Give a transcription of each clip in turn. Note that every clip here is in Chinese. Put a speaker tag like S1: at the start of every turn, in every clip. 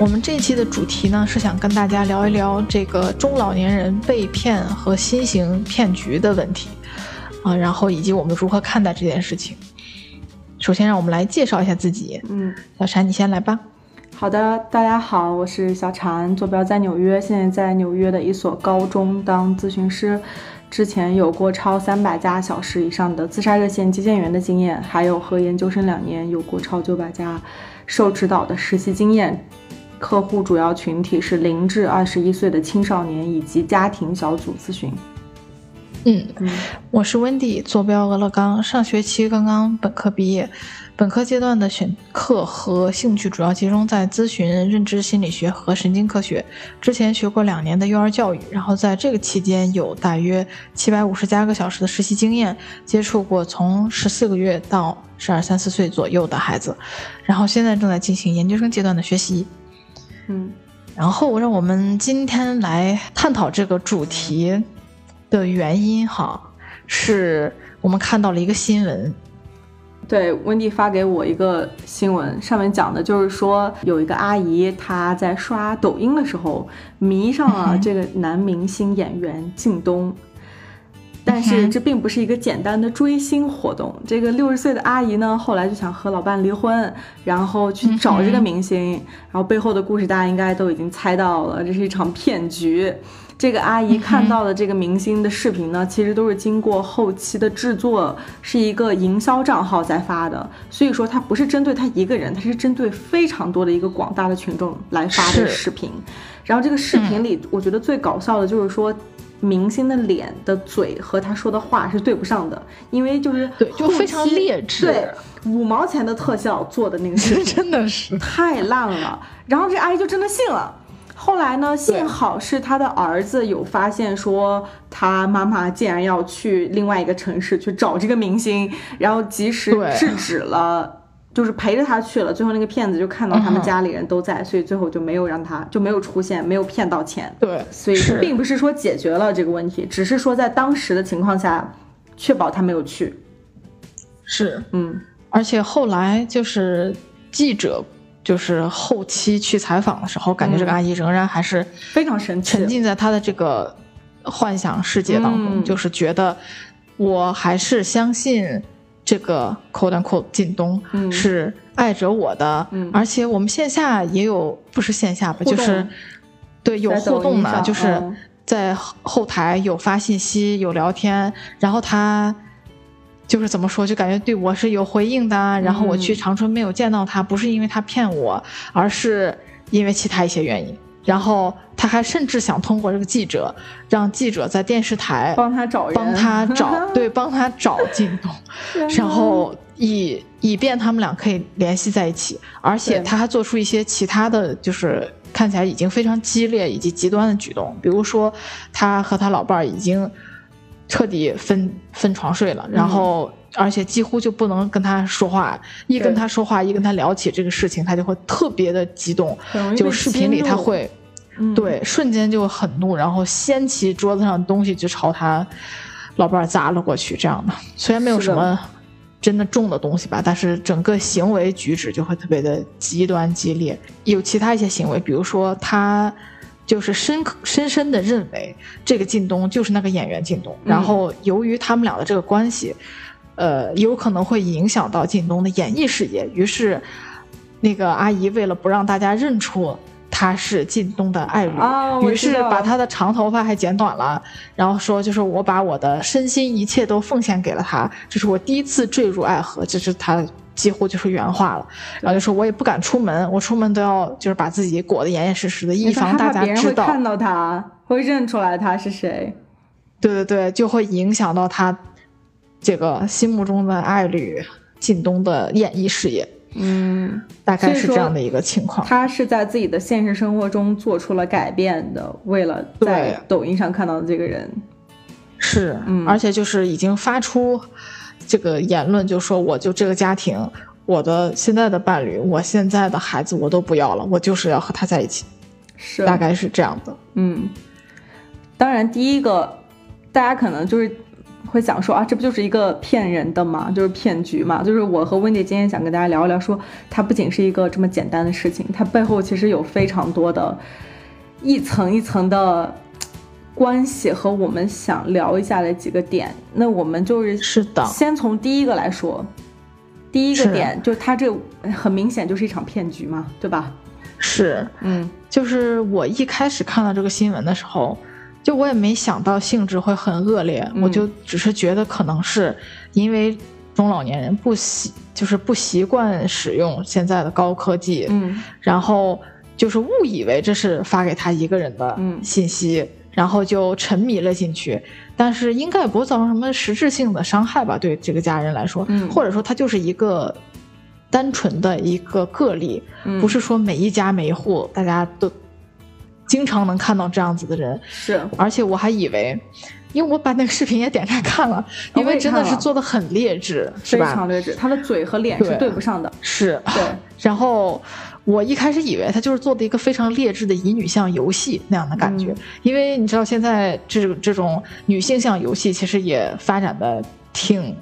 S1: 我们这一期的主题呢，是想跟大家聊一聊这个中老年人被骗和新型骗局的问题，啊，然后以及我们如何看待这件事情。首先，让我们来介绍一下自己。
S2: 嗯，
S1: 小婵，你先来吧。
S2: 好的，大家好，我是小婵，坐标在纽约，现在在纽约的一所高中当咨询师，之前有过超三百家小时以上的自杀热线接线员的经验，还有和研究生两年有过超九百家受指导的实习经验。客户主要群体是零至二十一岁的青少年以及家庭小组咨询。
S1: 嗯，我是温迪，坐标俄勒冈，上学期刚刚本科毕业，本科阶段的选课和兴趣主要集中在咨询、认知心理学和神经科学。之前学过两年的幼儿教育，然后在这个期间有大约七百五十加个小时的实习经验，接触过从十四个月到十二三四岁左右的孩子，然后现在正在进行研究生阶段的学习。
S2: 嗯，
S1: 然后让我们今天来探讨这个主题的原因哈，是我们看到了一个新闻。
S2: 对，温蒂发给我一个新闻，上面讲的就是说有一个阿姨她在刷抖音的时候迷上了这个男明星演员靳东。但是这并不是一个简单的追星活动。这个六十岁的阿姨呢，后来就想和老伴离婚，然后去找这个明星，然后背后的故事大家应该都已经猜到了，这是一场骗局。这个阿姨看到的这个明星的视频呢，其实都是经过后期的制作，是一个营销账号在发的，所以说它不是针对他一个人，它是针对非常多的一个广大的群众来发的视频。然后这个视频里，我觉得最搞笑的就是说。明星的脸的嘴和他说的话是对不上的，因为就是
S1: 对，就非常劣质，
S2: 对，五毛钱的特效做的那个视频
S1: 真的是
S2: 太烂了。然后这阿姨就真的信了。后来呢，幸好是他的儿子有发现说他妈妈竟然要去另外一个城市去找这个明星，然后及时制止了。就是陪着他去了，最后那个骗子就看到他们家里人都在，所以最后就没有让他就没有出现，没有骗到钱。
S1: 对，
S2: 所以并不是说解决了这个问题，只是说在当时的情况下，确保他没有去。
S1: 是，
S2: 嗯，
S1: 而且后来就是记者就是后期去采访的时候，感觉这个阿姨仍然还是
S2: 非常神
S1: 奇，沉浸在她的这个幻想世界当中，就是觉得我还是相信。这个 “quote unquote” 靳东是爱着我的，而且我们线下也有，不是线下吧，就是对有互动的，就是在后台有发信息、有聊天，然后他就是怎么说，就感觉对我是有回应的。然后我去长春没有见到他，不是因为他骗我，而是因为其他一些原因。然后他还甚至想通过这个记者，让记者在电视台
S2: 帮他找，
S1: 帮他找，对，帮他找靳东，然后以以便他们俩可以联系在一起。而且他还做出一些其他的就是看起来已经非常激烈以及极端的举动，比如说他和他老伴儿已经彻底分分床睡了，然后而且几乎就不能跟他说话，一跟他说话，一跟他聊起这个事情，他就会特别的激动，就视频里他会。对，瞬间就很怒，然后掀起桌子上的东西就朝他老伴儿砸了过去。这样的，虽然没有什么真的重的东西吧，但是整个行为举止就会特别的极端激烈。有其他一些行为，比如说他就是深深深的认为这个靳东就是那个演员靳东，然后由于他们俩的这个关系，呃，有可能会影响到靳东的演艺事业。于是，那个阿姨为了不让大家认出。他是靳东的爱侣，于是把他的长头发还剪短了，然后说就是我把我的身心一切都奉献给了他，这是我第一次坠入爱河，这是他几乎就是原话了，然后就说我也不敢出门，我出门都要就是把自己裹得严严实实的，以防大家知道。
S2: 看到他会认出来他是谁，
S1: 对对对，就会影响到他这个心目中的爱侣靳东的演艺事业。
S2: 嗯，
S1: 大概是这样的一个情况。
S2: 他是在自己的现实生活中做出了改变的，为了在抖音上看到的这个人，
S1: 是，而且就是已经发出这个言论，就说我就这个家庭，我的现在的伴侣，我现在的孩子我都不要了，我就是要和他在一起，
S2: 是，
S1: 大概是这样的。
S2: 嗯，当然第一个，大家可能就是。会想说啊，这不就是一个骗人的吗？就是骗局嘛。就是我和温迪今天想跟大家聊一聊，说它不仅是一个这么简单的事情，它背后其实有非常多的一层一层的关系和我们想聊一下的几个点。那我们就是
S1: 是的，
S2: 先从第一个来说，第一个点就是它这很明显就是一场骗局嘛，对吧？
S1: 是，
S2: 嗯，
S1: 就是我一开始看到这个新闻的时候。就我也没想到性质会很恶劣，我就只是觉得可能是因为中老年人不习，就是不习惯使用现在的高科技，
S2: 嗯，
S1: 然后就是误以为这是发给他一个人的信息，然后就沉迷了进去。但是应该也不会造成什么实质性的伤害吧？对这个家人来说，或者说他就是一个单纯的一个个例，不是说每一家每一户大家都。经常能看到这样子的人，
S2: 是，
S1: 而且我还以为，因为我把那个视频也点开看了，因为真的是做的很劣质，是
S2: 吧？非常劣质，他的嘴和脸是对不上的，
S1: 是
S2: 对。
S1: 然后我一开始以为他就是做的一个非常劣质的乙女向游戏那样的感觉，因为你知道现在这这种女性向游戏其实也发展的挺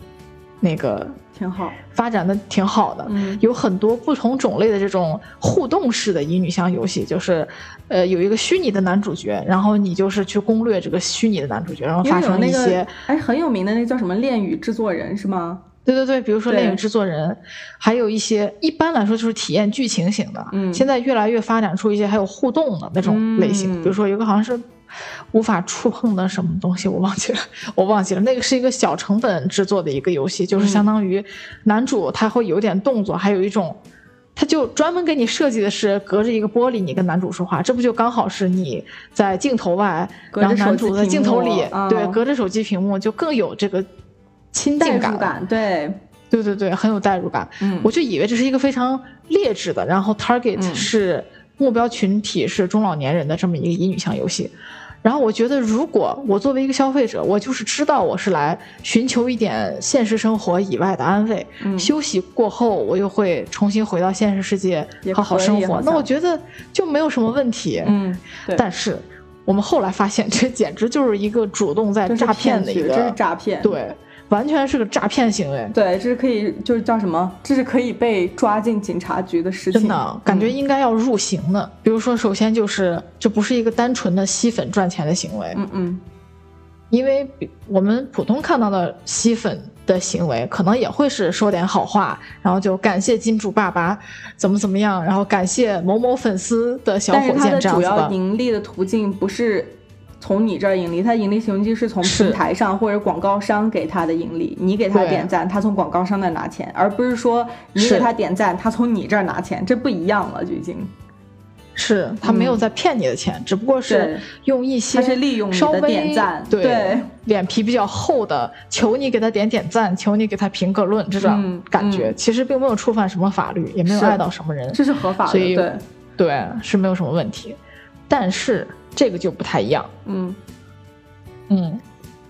S1: 那个。
S2: 挺好，
S1: 发展的挺好的，有很多不同种类的这种互动式的乙女向游戏，就是，呃，有一个虚拟的男主角，然后你就是去攻略这个虚拟的男主角，然后发生一些，
S2: 哎，很有名的那叫什么恋与制作人是吗？
S1: 对对对，比如说恋与制作人，还有一些一般来说就是体验剧情型的，嗯，现在越来越发展出一些还有互动的那种类型，比如说有个好像是。无法触碰的什么东西，我忘记了，我忘记了。那个是一个小成本制作的一个游戏，就是相当于男主他会有点动作，还有一种，他就专门给你设计的是隔着一个玻璃，你跟男主说话，这不就刚好是你在镜头外，然后男主在镜头里，对，隔着手机屏幕就更有这个亲近
S2: 感，对，
S1: 对对对，很有代入感。嗯，我就以为这是一个非常劣质的，然后 target 是目标群体是中老年人的这么一个乙女向游戏。然后我觉得，如果我作为一个消费者，我就是知道我是来寻求一点现实生活以外的安慰，休息过后我又会重新回到现实世界好好生活，那我觉得就没有什么问题。
S2: 嗯，
S1: 但是我们后来发现，这简直就是一个主动在诈骗的一个，
S2: 这是诈骗。
S1: 对。完全是个诈骗行为，
S2: 对，这是可以，就是叫什么？这是可以被抓进警察局的事
S1: 情。真的，感觉应该要入刑的。比如说，首先就是这不是一个单纯的吸粉赚钱的行为，
S2: 嗯嗯，
S1: 因为我们普通看到的吸粉的行为，可能也会是说点好话，然后就感谢金主爸爸怎么怎么样，然后感谢某某粉丝的小火箭这样子
S2: 主要盈利的途径不是。从你这儿盈利，他盈利行迹是从平台上或者广告商给他的盈利，你给他点赞，他从广告商那拿钱，而不是说你给他点赞，他从你这儿拿钱，这不一样了，就已经。
S1: 是他没有在骗你的钱，只不过是用一些
S2: 他是利用你的点赞，
S1: 对脸皮比较厚的，求你给他点点赞，求你给他评个论，这种感觉其实并没有触犯什么法律，也没有碍到什么人，
S2: 这是合法的，
S1: 所以
S2: 对。
S1: 对是没有什么问题，但是。这个就不太一样，
S2: 嗯。
S1: 嗯，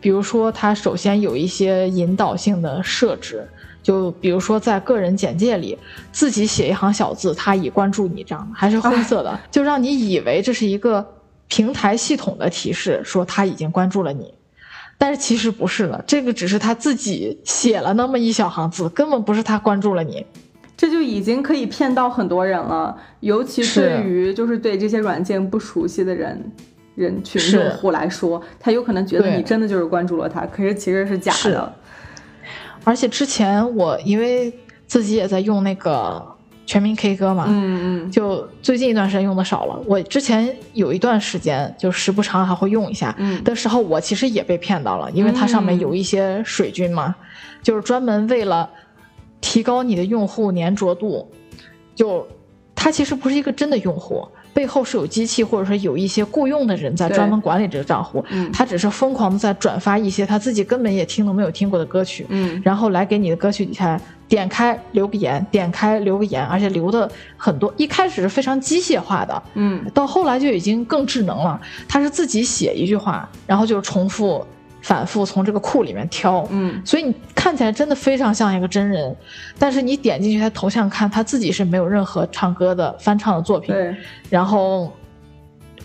S1: 比如说，它首先有一些引导性的设置，就比如说在个人简介里自己写一行小字，他已关注你这样的，还是灰色的，就让你以为这是一个平台系统的提示，说他已经关注了你，但是其实不是的，这个只是他自己写了那么一小行字，根本不是他关注了你。
S2: 这就已经可以骗到很多人了，尤其对于就是对这些软件不熟悉的人人群用户来说，他有可能觉得你真的就是关注了他，可是其实是假的。
S1: 而且之前我因为自己也在用那个全民 K 歌嘛，
S2: 嗯嗯，
S1: 就最近一段时间用的少了。我之前有一段时间就时不常还会用一下的时候，我其实也被骗到了，因为它上面有一些水军嘛，就是专门为了。提高你的用户粘着度，就他其实不是一个真的用户，背后是有机器或者说有一些雇佣的人在专门管理这个账户，他只是疯狂的在转发一些他自己根本也听都没有听过的歌曲，
S2: 嗯，
S1: 然后来给你的歌曲底下点开留个言，点开留个言，而且留的很多。一开始是非常机械化的，
S2: 嗯，
S1: 到后来就已经更智能了。他是自己写一句话，然后就重复、反复从这个库里面挑，
S2: 嗯，
S1: 所以你看起来真的非常像一个真人。但是你点进去他头像看，他自己是没有任何唱歌的翻唱的作品，
S2: 对，
S1: 然后。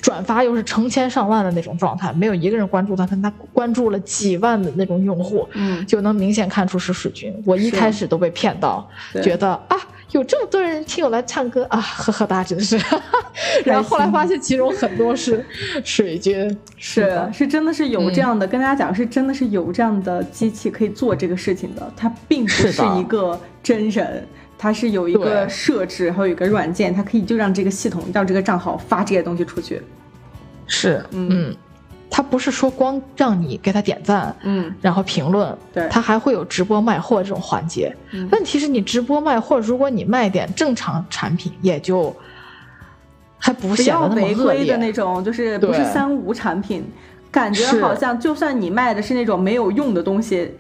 S1: 转发又是成千上万的那种状态，没有一个人关注他，但他关注了几万的那种用户，
S2: 嗯，
S1: 就能明显看出是水军。我一开始都被骗到，觉得啊，有这么多人听我来唱歌啊，呵呵哒，真是。然后后来发现其中很多是水军，
S2: 是是真的是有这样的，跟大家讲是真的是有这样的机器可以做这个事情的，它并不是一个真人。它是有一个设置，还有一个软件，它可以就让这个系统让这个账号发这些东西出去。
S1: 是，嗯，它不是说光让你给他点赞，
S2: 嗯，
S1: 然后评论，
S2: 对，
S1: 它还会有直播卖货这种环节。问题是你直播卖货，如果你卖点正常产品，也就还不显得那么恶
S2: 劣。的那种，就是不是三无产品，感觉好像就算你卖的是那种没有用的东西。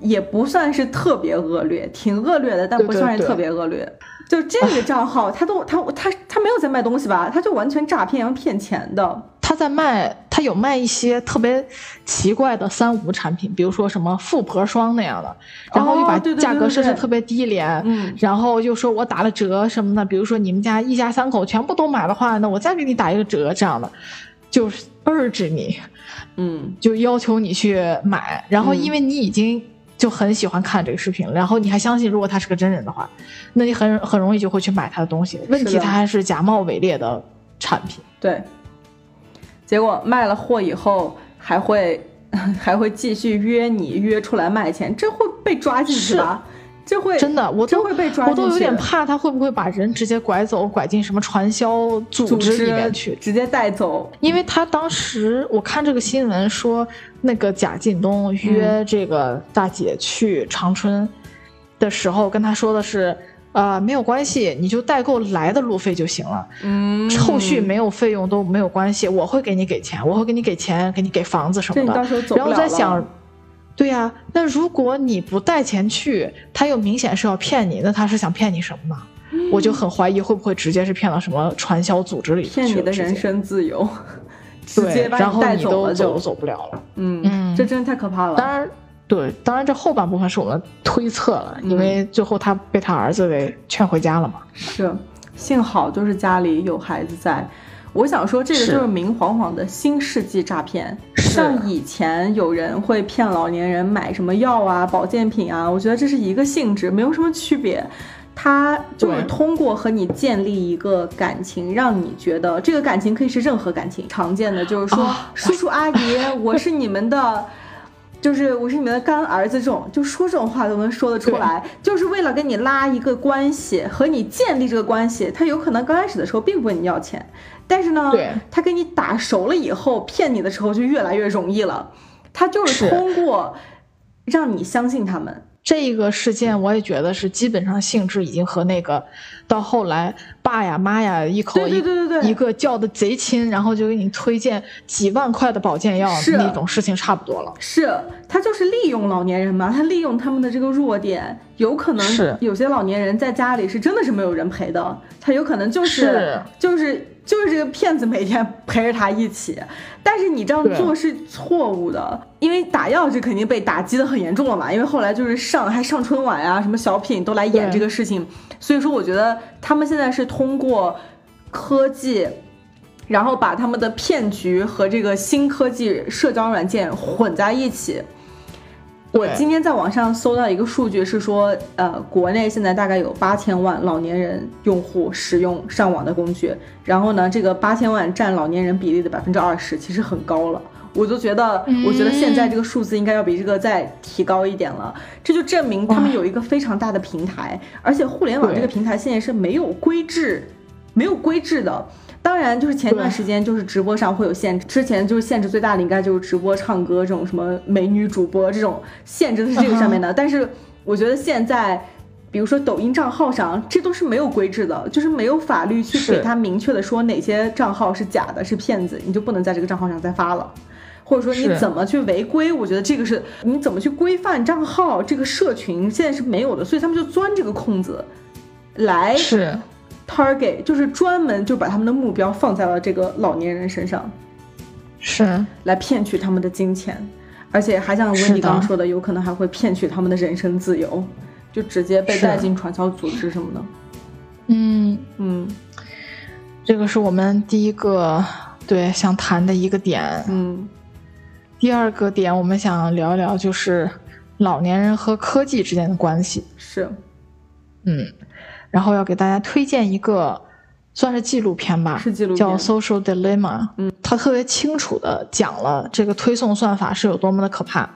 S2: 也不算是特别恶劣，挺恶劣的，但不算是特别恶劣。就这个账号，他都他他他没有在卖东西吧？他就完全诈骗，要骗钱的。
S1: 他在卖，他有卖一些特别奇怪的三无产品，比如说什么富婆霜那样的，然后又把价格设置特别低廉，
S2: 嗯，
S1: 然后又说我打了折什么的，比如说你们家一家三口全部都买的话，那我再给你打一个折这样的，就是 urge 你，
S2: 嗯，
S1: 就要求你去买，然后因为你已经。就很喜欢看这个视频，然后你还相信，如果他是个真人的话，那你很很容易就会去买他的东西。问题他还是假冒伪劣的产品。
S2: 对。结果卖了货以后，还会 还会继续约你约出来卖钱，这会被抓进去吧？这会
S1: 真的，我
S2: 都会被抓，
S1: 我都有点怕他会不会把人直接拐走，拐进什么传销组织里面去，
S2: 直接带走。
S1: 因为他当时我看这个新闻说，那个贾进东约这个大姐去长春的时候，跟他说的是，呃，没有关系，你就代购来的路费就行了，
S2: 嗯，
S1: 后续没有费用都没有关系，我会给你给钱，我会给你给钱，给你给房子什么的。然后在想。对呀，那如果你不带钱去，他又明显是要骗你，那他是想骗你什么呢？我就很怀疑会不会直接是骗到什么传销组织里去
S2: 骗你的人身自由，直接把
S1: 你
S2: 带走
S1: 了
S2: 就
S1: 走不了了。
S2: 嗯嗯，这真的太可怕了。
S1: 当然，对，当然这后半部分是我们推测了，因为最后他被他儿子给劝回家了嘛。
S2: 是，幸好就是家里有孩子在。我想说，这个就是明晃晃的新世纪诈骗。像以前有人会骗老年人买什么药啊、保健品啊，我觉得这是一个性质，没有什么区别。他就是通过和你建立一个感情，让你觉得这个感情可以是任何感情。常见的就是说，叔叔阿姨，我是你们的。就是我是你们的干儿子，这种就说这种话都能说得出来，就是为了跟你拉一个关系，和你建立这个关系。他有可能刚开始的时候并不问你要钱，但是呢，他跟你打熟了以后骗你的时候就越来越容易了。他就是通过让你相信他们。
S1: 这个事件我也觉得是基本上性质已经和那个到后来爸呀妈呀一口一一个叫的贼亲，然后就给你推荐几万块的保健药那种事情差不多了。
S2: 是他就是利用老年人嘛，他利用他们的这个弱点，有可能有些老年人在家里是真的是没有人陪的，他有可能就是就是。就是这个骗子每天陪着他一起，但是你这样做是错误的，因为打药这肯定被打击的很严重了嘛。因为后来就是上还上春晚啊，什么小品都来演这个事情，所以说我觉得他们现在是通过科技，然后把他们的骗局和这个新科技社交软件混在一起。我今天在网上搜到一个数据，是说，呃，国内现在大概有八千万老年人用户使用上网的工具，然后呢，这个八千万占老年人比例的百分之二十，其实很高了。我就觉得，我觉得现在这个数字应该要比这个再提高一点了。这就证明他们有一个非常大的平台，而且互联网这个平台现在是没有规制，没有规制的。当然，就是前段时间就是直播上会有限制，之前就是限制最大的应该就是直播唱歌这种什么美女主播这种限制的是这个上面的。但是我觉得现在，比如说抖音账号上，这都是没有规制的，就是没有法律去给他明确的说哪些账号是假的，是骗子，你就不能在这个账号上再发了。或者说你怎么去违规，我觉得这个是你怎么去规范账号，这个社群现在是没有的，所以他们就钻这个空子来
S1: 是。
S2: target，就是专门就把他们的目标放在了这个老年人身上，
S1: 是，
S2: 来骗取他们的金钱，而且还像温迪刚刚说的，有可能还会骗取他们的人身自由，就直接被带进传销组织什么的。
S1: 嗯，
S2: 嗯。
S1: 这个是我们第一个对想谈的一个点。
S2: 嗯
S1: 第二个点，我们想聊一聊就是老年人和科技之间的关系。
S2: 是，
S1: 嗯，然后要给大家推荐一个算是纪录片吧，
S2: 是纪录片
S1: 叫《Social Dilemma》。
S2: 嗯，
S1: 它特别清楚的讲了这个推送算法是有多么的可怕。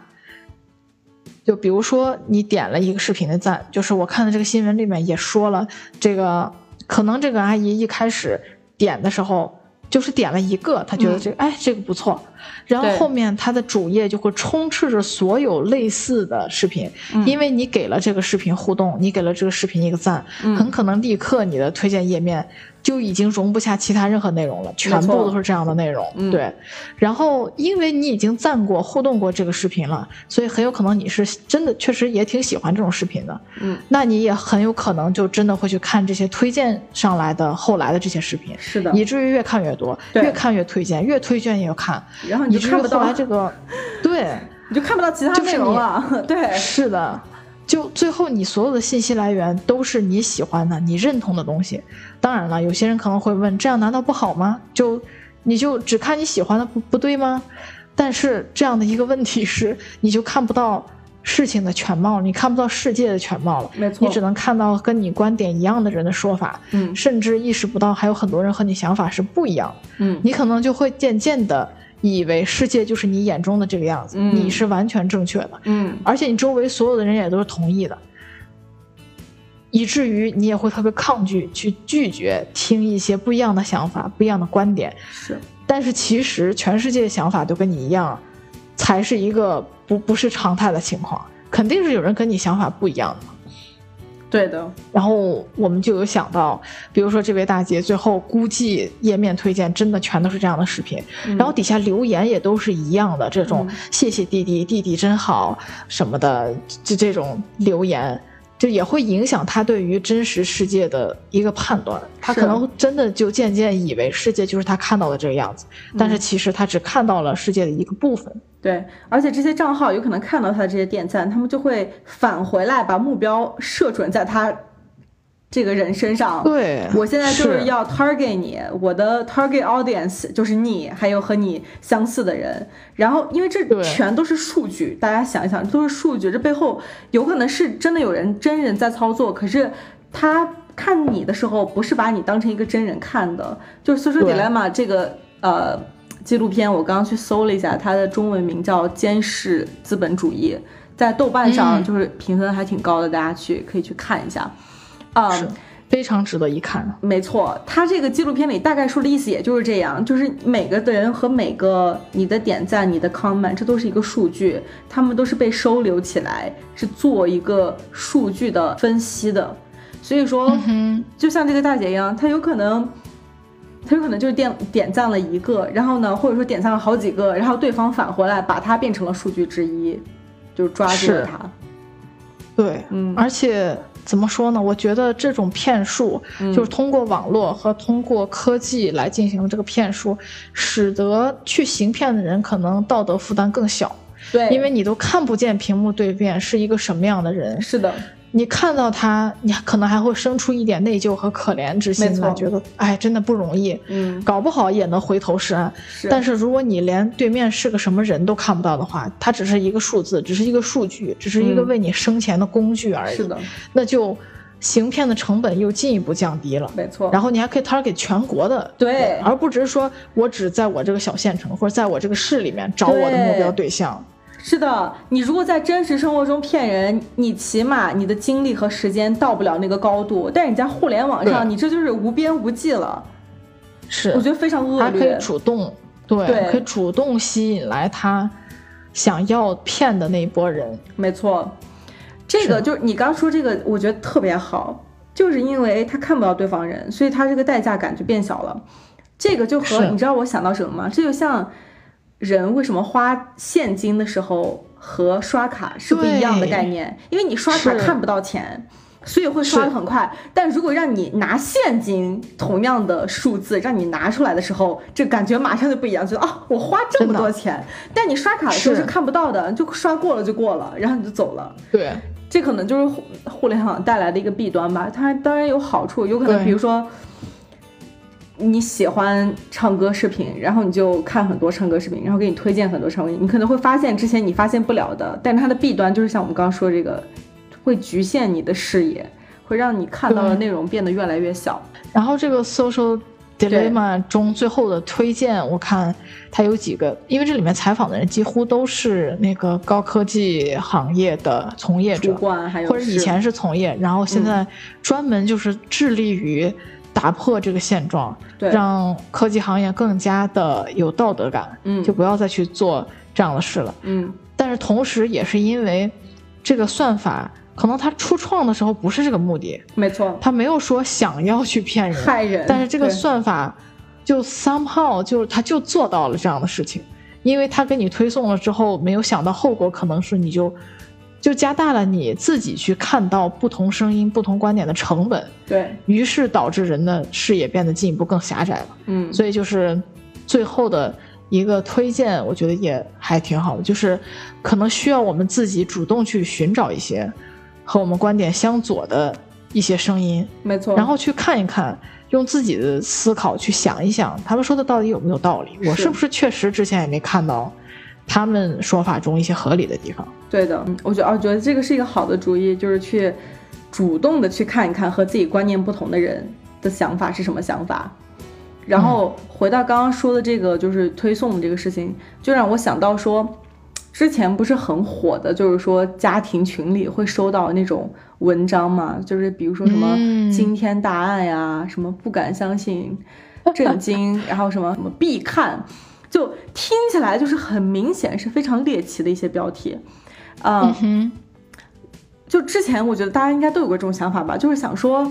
S1: 就比如说你点了一个视频的赞，就是我看的这个新闻里面也说了，这个可能这个阿姨一开始点的时候就是点了一个，她觉得这个、哎这个不错，然后后面它的主页就会充斥着所有类似的视频，
S2: 嗯
S1: 因为你给了这个视频互动，你给了这个视频一个赞，
S2: 嗯
S1: 很可能立刻你的推荐页面就已经容不下其他任何内容了，全部都是这样的内容。
S2: 嗯
S1: 对，然后因为你已经赞过、互动过这个视频了，所以很有可能你是真的确实也挺喜欢这种视频的。
S2: 嗯，
S1: 那你也很有可能就真的会去看这些推荐上来的后来的这些视频，
S2: 是的。
S1: 以至于越看越多，
S2: 对
S1: 越看越推荐，越推荐越看，
S2: 然后你就看不到
S1: 来这个，对。
S2: 你就看不到其他内
S1: 就是你
S2: 容了。对，
S1: 是的，就最后你所有的信息来源都是你喜欢的、你认同的东西。当然了，有些人可能会问，这样难道不好吗？就你就只看你喜欢的，不不对吗？但是这样的一个问题是，你就看不到事情的全貌，你看不到世界的全貌了。
S2: 没错
S1: 你只能看到跟你观点一样的人的说法，
S2: 嗯
S1: 甚至意识不到还有很多人和你想法是不一样的。
S2: 嗯，
S1: 你可能就会渐渐的以为世界就是你眼中的这个样子，
S2: 嗯
S1: 你是完全正确的。
S2: 嗯
S1: 而且你周围所有的人也都是同意的，以至于你也会特别抗拒去拒绝听一些不一样的想法、不一样的观点。
S2: 是，
S1: 但是其实全世界的想法都跟你一样，才是一个不不是常态的情况，肯定是有人跟你想法不一样的。
S2: 对的。
S1: 然后我们就有想到，比如说这位大姐最后估计页面推荐真的全都是这样的视频，
S2: 嗯
S1: 然后底下留言也都是一样的，这种
S2: 嗯
S1: 谢谢弟弟，弟弟真好什么的，就这种留言。就也会影响他对于真实世界的一个判断，他可能真的就渐渐以为世界就是他看到的这个样子，但是其实他只看到了世界的一个部分。
S2: 对，而且这些账号有可能看到他的这些点赞，他们就会返回来把目标射准在他这个人身上。
S1: 对
S2: 我现在就是要 target 你，我的 target audience 就是你，还有和你相似的人。然后，因为这全都是数据，大家想一想，这都是数据，这背后有可能是真的有人真人在操作，可是他看你的时候不是把你当成一个真人看的。就是《social dilemma》这个呃纪录片，我刚刚去搜了一下，它的中文名叫《监视资本主义》，在豆瓣上
S1: 嗯
S2: 就是评分还挺高的，大家去可以去看一下。啊、
S1: 是非常值得一看。
S2: 没错，它这个纪录片里大概说的意思也就是这样，就是每个人和每个你的点赞、你的 comment，这都是一个数据，他们都是被收留起来，是做一个数据的分析的。所以说，
S1: 嗯
S2: 就像这个大姐一样，她有可能，她有可能就是点点赞了一个，然后呢，或者说点赞了好几个，然后对方返回来把它变成了数据之一，就抓住了
S1: 是
S2: 它。
S1: 对，
S2: 嗯
S1: 而且怎么说呢？我觉得这种骗术，
S2: 嗯
S1: 就是通过网络和通过科技来进行这个骗术，使得去行骗的人可能道德负担更小，
S2: 对，
S1: 因为你都看不见屏幕对面是一个什么样的人，
S2: 是的，
S1: 你看到他，你可能还会生出一点内疚和可怜之心吧，觉得哎，真的不容易，
S2: 嗯，
S1: 搞不好也能回头是岸。
S2: 是，
S1: 但是如果你连对面是个什么人都看不到的话，它只是一个数字，只是一个数据，只是一个
S2: 嗯
S1: 为你生钱的工具而已。
S2: 是的，
S1: 那就行骗的成本又进一步降低了。
S2: 没错。
S1: 然后你还可以 target 全国的，
S2: 对
S1: 而不只是说我只在我这个小县城或者在我这个市里面找我的目标对象。
S2: 是的，你如果在真实生活中骗人，你起码你的精力和时间到不了那个高度，但是你在互联网上，你这就是无边无际了，
S1: 是，
S2: 我觉得非常恶
S1: 还可以
S2: 劣。
S1: 主动，对，
S2: 对
S1: 可以主动吸引来他想要骗的那一波人。
S2: 没错，这个就是你刚说这个，我觉得特别好，就是因为他看不到对方人，所以他这个代价感就变小了。这个就和你知道我想到什么吗？这就像人为什么花现金的时候和刷卡是不一样的概念，因为你刷卡看不到钱。所以会刷的很快，但如果让你拿现金，同样的数字让你拿出来的时候，这感觉马上就不一样，觉得啊，我花这么多钱，但你刷卡的时候是看不到的，就刷过了就过了，然后你就走了。
S1: 对，
S2: 这可能就是互互联网带来的一个弊端吧。它当然有好处，有可能比如说你喜欢唱歌视频，然后你就看很多唱歌视频，然后给你推荐很多唱歌，你可能会发现之前你发现不了的。但是它的弊端就是像我们刚刚说这个。会局限你的视野，会让你看到的内容变得越来越小。
S1: 然后这个 social dilemma 中最后的推荐，我看它有几个，因为这里面采访的人几乎都是那个高科技行业的从业者，或者以前是从业，然后现在专门就是致力于打破这个现状，让科技行业更加的有道德感，
S2: 嗯，
S1: 就不要再去做这样的事了，
S2: 嗯。
S1: 但是同时也是因为这个算法。可能他初创的时候不是这个目的，
S2: 没错，
S1: 他没有说想要去骗人、
S2: 害人，
S1: 但是这个算法就 somehow 就他就做到了这样的事情，因为他给你推送了之后，没有想到后果可能是你就就加大了你自己去看到不同声音、不同观点的成本，
S2: 对。
S1: 于是导致人的视野变得进一步更狭窄了。
S2: 嗯，
S1: 所以就是最后的一个推荐，我觉得也还挺好的，就是可能需要我们自己主动去寻找一些。和我们观点相左的一些声音，
S2: 没错，
S1: 然后去看一看，用自己的思考去想一想，他们说的到底有没有道理？我是不是确实之前也没看到他们说法中一些合理的地方？
S2: 对的，我觉得，我觉得这个是一个好的主意，就是去主动的去看一看和自己观念不同的人的想法是什么想法。然后回到刚刚说的这个，就是推送的这个事情，就让我想到说。之前不是很火的，就是说家庭群里会收到那种文章嘛，就是比如说什么惊天大案呀，什么不敢相信、震惊，然后什么什么必看，就听起来就是很明显是非常猎奇的一些标题，
S1: 啊，
S2: 就之前我觉得大家应该都有过这种想法吧，就是想说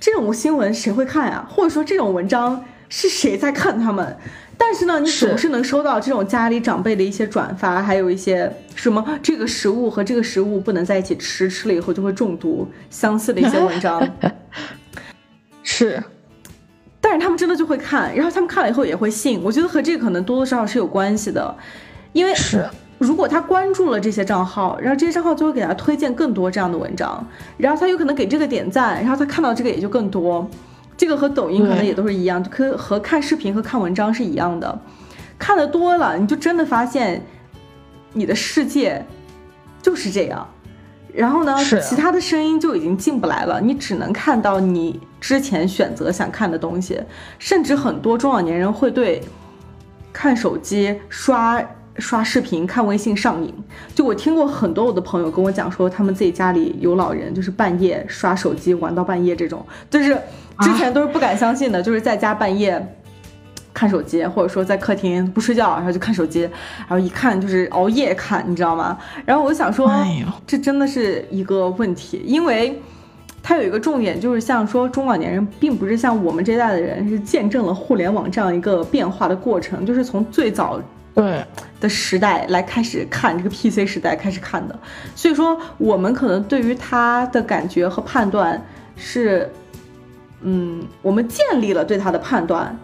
S2: 这种新闻谁会看呀，或者说这种文章是谁在看他们。但是呢，你总是能收到这种家里长辈的一些转发，还有一些什么这个食物和这个食物不能在一起吃，吃了以后就会中毒，相似的一些文章。
S1: 是，
S2: 但是他们真的就会看，然后他们看了以后也会信。我觉得和这个可能多多少少是有关系的，因为
S1: 是
S2: 如果他关注了这些账号，然后这些账号就会给他推荐更多这样的文章，然后他有可能给这个点赞，然后他看到这个也就更多。这个和抖音可能也都是一样，可和看视频和看文章是一样的，看的多了，你就真的发现，你的世界就是这样。然后呢，其他的声音就已经进不来了，你只能看到你之前选择想看的东西。甚至很多中老年人会对看手机、刷刷视频、看微信上瘾。就我听过很多我的朋友跟我讲说，他们自己家里有老人，就是半夜刷手机玩到半夜这种，就是。之前都是不敢相信的，就是在家半夜看手机，或者说在客厅不睡觉，然后就看手机，然后一看就是熬夜看，你知道吗？然后我想说，这真的是一个问题，因为它有一个重点，就是像说中老年人并不是像我们这代的人是见证了互联网这样一个变化的过程，就是从最早
S1: 对
S2: 的时代来开始看这个 PC 时代开始看的，所以说我们可能对于他的感觉和判断是。嗯，我们建立了对他的判断，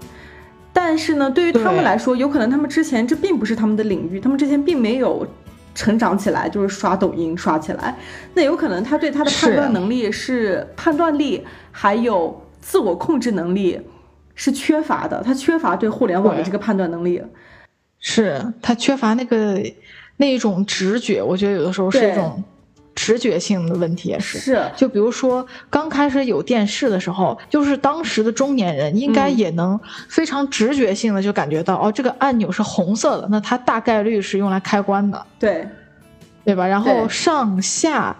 S2: 但是呢，对于他们来说，有可能他们之前这并不是他们的领域，他们之前并没有成长起来，就是刷抖音刷起来，那有可能他对他的判断能力是判断力，还有自我控制能力是缺乏的，他缺乏对互联网的这个判断能力，
S1: 是他缺乏那个那一种直觉，我觉得有的时候是一种。直觉性的问题也是，
S2: 是
S1: 就比如说刚开始有电视的时候，就是当时的中年人应该也能非常直觉性的就感觉到，哦，这个按钮是红色的，那它大概率是用来开关的，
S2: 对，
S1: 对吧？然后上下。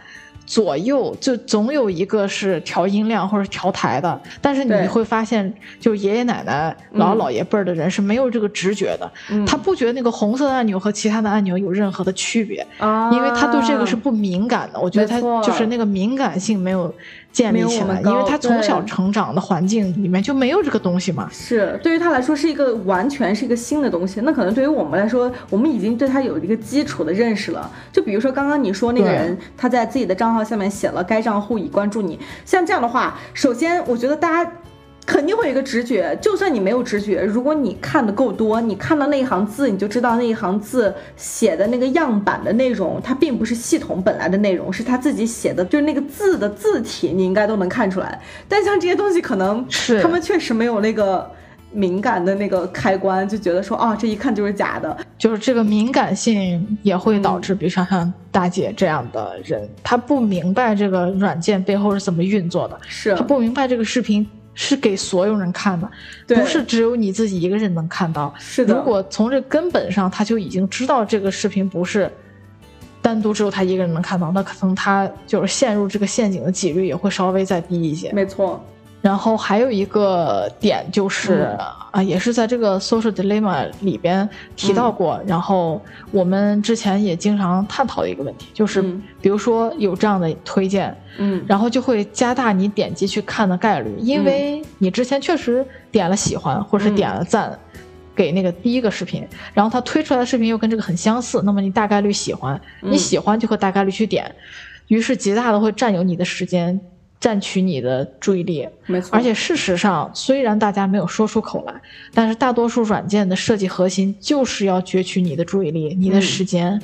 S1: 左右就总有一个是调音量或者调台的，但是你会发现，就爷爷奶奶、老姥爷辈儿的人是没有这个直觉的，他不觉得那个红色的按钮和其他的按钮有任何的区别，因为他对这个是不敏感的。我觉得他就是那个敏感性没有建立起来，因为他从小成长的环境里面就没有这个东西嘛。
S2: 是对于他来说是一个完全是一个新的东西，那可能对于我们来说，我们已经对他有一个基础的认识了。就比如说刚刚你说那个人，他在自己的账号下面写了“该账户已关注你”，像这样的话，首先我觉得大家。肯定会有一个直觉，就算你没有直觉，如果你看的够多，你看到那一行字，你就知道那一行字写的那个样板的内容，它并不是系统本来的内容，是他自己写的，就是那个字的字体，你应该都能看出来。但像这些东西，可能
S1: 是
S2: 他们确实没有那个敏感的那个开关，就觉得说啊，这一看就是假的。
S1: 就是这个敏感性也会导致，比如像像大姐这样的人，她不明白这个软件背后是怎么运作的，
S2: 是
S1: 她不明白这个视频是给所有人看的，不是只有你自己一个人能看到。
S2: 是的，
S1: 如果从这根本上他就已经知道这个视频不是单独只有他一个人能看到，那可能他就是陷入这个陷阱的几率也会稍微再低一些。
S2: 没错，
S1: 然后还有一个点就是、
S2: 嗯。
S1: 啊，也是在这个 social dilemma 里边提到过，然后我们之前也经常探讨的一个问题，就是
S2: 嗯。
S1: 比如说有这样的推荐，
S2: 嗯，
S1: 然后就会加大你点击去看的概率，因为你之前确实点了喜欢或者是点了赞。给那个第一个视频，然后他推出来的视频又跟这个很相似，那么你大概率喜欢，
S2: 嗯。
S1: 你喜欢就会大概率去点，于是极大的会占有你的时间，占取你的注意力。
S2: 没错，
S1: 而且事实上，虽然大家没有说出口来，但是大多数软件的设计核心就是要攫取你的注意力、你的时间。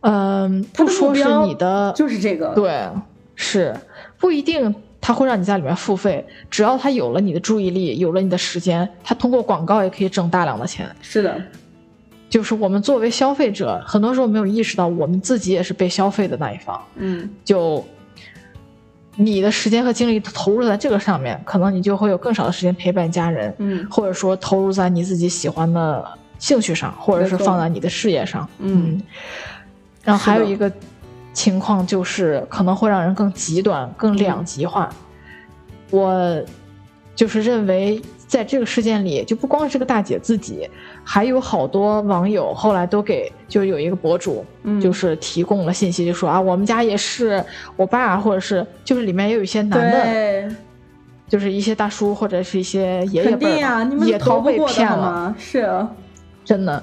S1: 嗯，不说是你的，
S2: 就是这个，
S1: 对，是不一定它会让你在里面付费，只要它有了你的注意力，有了你的时间，它通过广告也可以挣大量的钱。
S2: 是的，
S1: 就是我们作为消费者，很多时候没有意识到，我们自己也是被消费的那一方。
S2: 嗯，
S1: 就你的时间和精力投入在这个上面，可能你就会有更少的时间陪伴家人，
S2: 嗯
S1: 或者说投入在你自己喜欢的兴趣上，或者是放在你的事业上。
S2: 嗯
S1: 然后还有一个情况就是，可能会让人更极端、更两极化。我就是认为，在这个事件里，就不光是这个大姐自己，还有好多网友后来都给，就有一个博主，
S2: 嗯
S1: 就是提供了信息，就说啊，我们家也是，我爸或者是就是里面也有一些男的，
S2: 对，
S1: 就是一些大叔或者是一些爷爷辈儿
S2: 肯定呀，你们
S1: 也都被骗了。
S2: 是，啊
S1: 真的，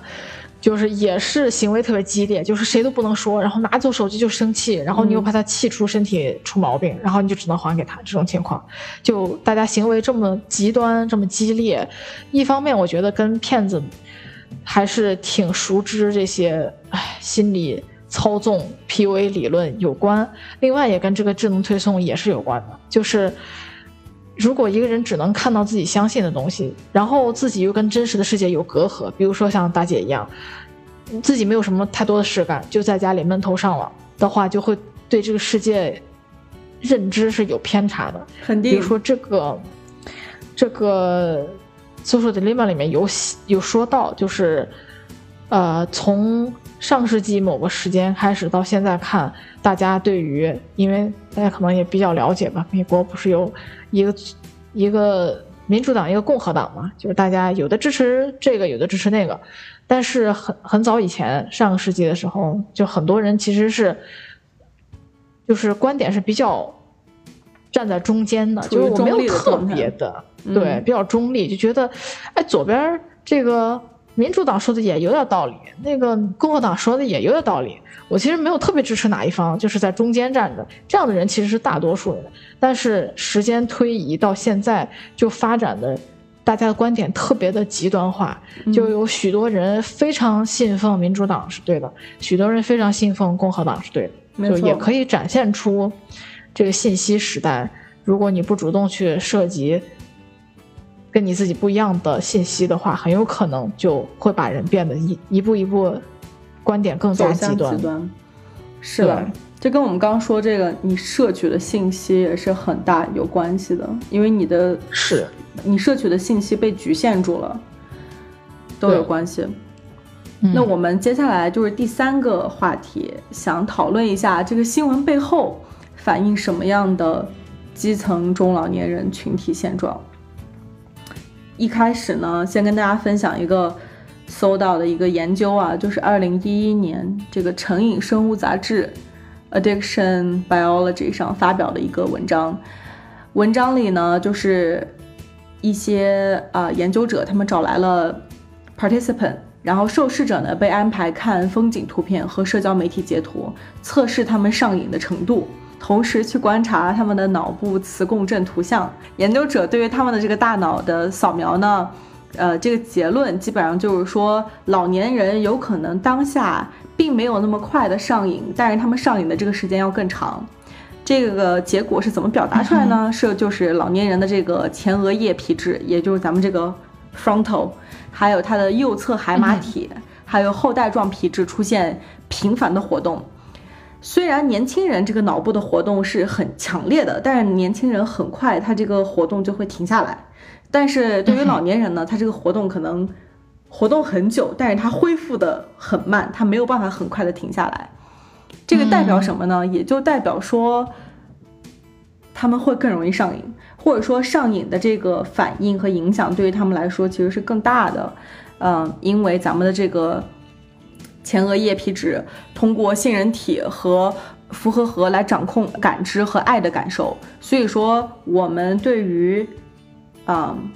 S1: 就是也是行为特别激烈，就是谁都不能说，然后拿走手机就生气，然后你又怕他气出身体出毛病，然后你就只能还给他。这种情况，就大家行为这么极端，这么激烈，一方面我觉得跟骗子还是挺熟知这些，唉，心理。操纵 PUA 理论有关，另外也跟这个智能推送也是有关的，就是如果一个人只能看到自己相信的东西，然后自己又跟真实的世界有隔阂，比如说像大姐一样，自己没有什么太多的事干，就在家里闷头上网的话，就会对这个世界认知是有偏差的。
S2: 肯定，
S1: 比如说这个这个 social dilemma 里面有有说到，就是呃，从上世纪某个时间开始到现在看，大家对于，因为大家可能也比较了解吧，美国不是有一个一个民主党，一个共和党嘛，就是大家有的支持这个，有的支持那个，但是很很早以前，上个世纪的时候，就很多人其实是就是观点是比较站在中间的，就是我没有特别的，
S2: 嗯。
S1: 对，比较中立，就觉得，哎，左边这个民主党说的也有点道理，那个共和党说的也有点道理。我其实没有特别支持哪一方，就是在中间站着。这样的人其实是大多数人，但是时间推移到现在，就发展的大家的观点特别的极端化，就有许多人非常信奉民主党是对的，许多人非常信奉共和党是对的。就也可以展现出这个信息时代，如果你不主动去涉及跟你自己不一样的信息的话，很有可能就会把人变得一一步一步观点更加极端。
S2: 极端。是的
S1: 对，
S2: 这跟我们刚刚说这个，你摄取的信息也是很大有关系的，因为你的
S1: 是
S2: 你摄取的信息被局限住了，都有关系。
S1: 嗯
S2: 那我们接下来就是第三个话题，想讨论一下这个新闻背后反映什么样的基层中老年人群体现状。一开始呢，先跟大家分享一个搜到的一个研究啊，就是二零一一年这个《成瘾生物》杂志 Addiction Biology 上发表的一个文章。文章里呢，就是一些啊研究者，他们找来了 participant，然后受试者呢被安排看风景图片和社交媒体截图，测试他们上瘾的程度，同时去观察他们的脑部磁共振图像。研究者对于他们的这个大脑的扫描呢，呃，这个结论基本上就是说，老年人有可能当下并没有那么快的上瘾，但是他们上瘾的这个时间要更长。这个结果是怎么表达出来呢？是就是老年人的这个前额叶皮质，也就是咱们这个 frontal，还有它的右侧海马体，还有后带状皮质出现频繁的活动。虽然年轻人这个脑部的活动是很强烈的，但是年轻人很快他这个活动就会停下来。但是对于老年人呢，他这个活动可能活动很久，但是他恢复的很慢，他没有办法很快的停下来。这个代表什么呢？也就代表说，他们会更容易上瘾，或者说上瘾的这个反应和影响对于他们来说其实是更大的。嗯，因为咱们的这个前额叶皮质通过杏仁体和复合核来掌控感知和爱的感受，所以说我们对于嗯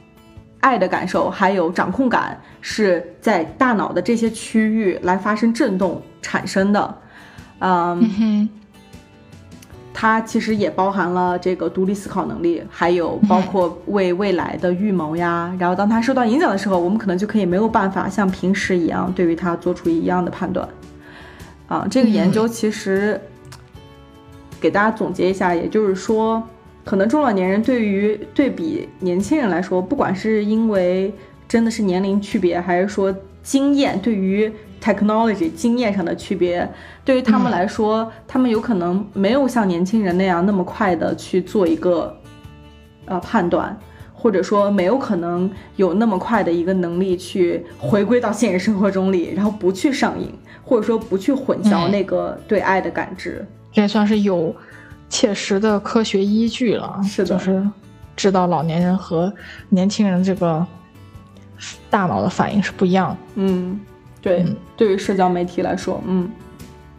S2: 爱的感受还有掌控感是在大脑的这些区域来发生震动产生的。嗯，它其实也包含了这个独立思考能力，还有包括为未来的预谋呀。然后当它受到影响的时候，我们可能就可以没有办法像平时一样对于它做出一样的判断。啊，这个研究其实给大家总结一下，也就是说，可能中老年人对于对比年轻人来说，不管是因为真的是年龄区别，还是说经验对于。technology 经验上的区别，对于他们来说，他们有可能没有像年轻人那样那么快的去做一个呃判断，或者说没有可能有那么快的一个能力去回归到现实生活中里，然后不去上瘾，或者说不去混淆那个对爱的感知。
S1: 这也算是有切实的科学依据了，
S2: 是的，
S1: 就是知道老年人和年轻人这个大脑的反应是不一样的。
S2: 嗯。对，对于社交媒体来说，嗯，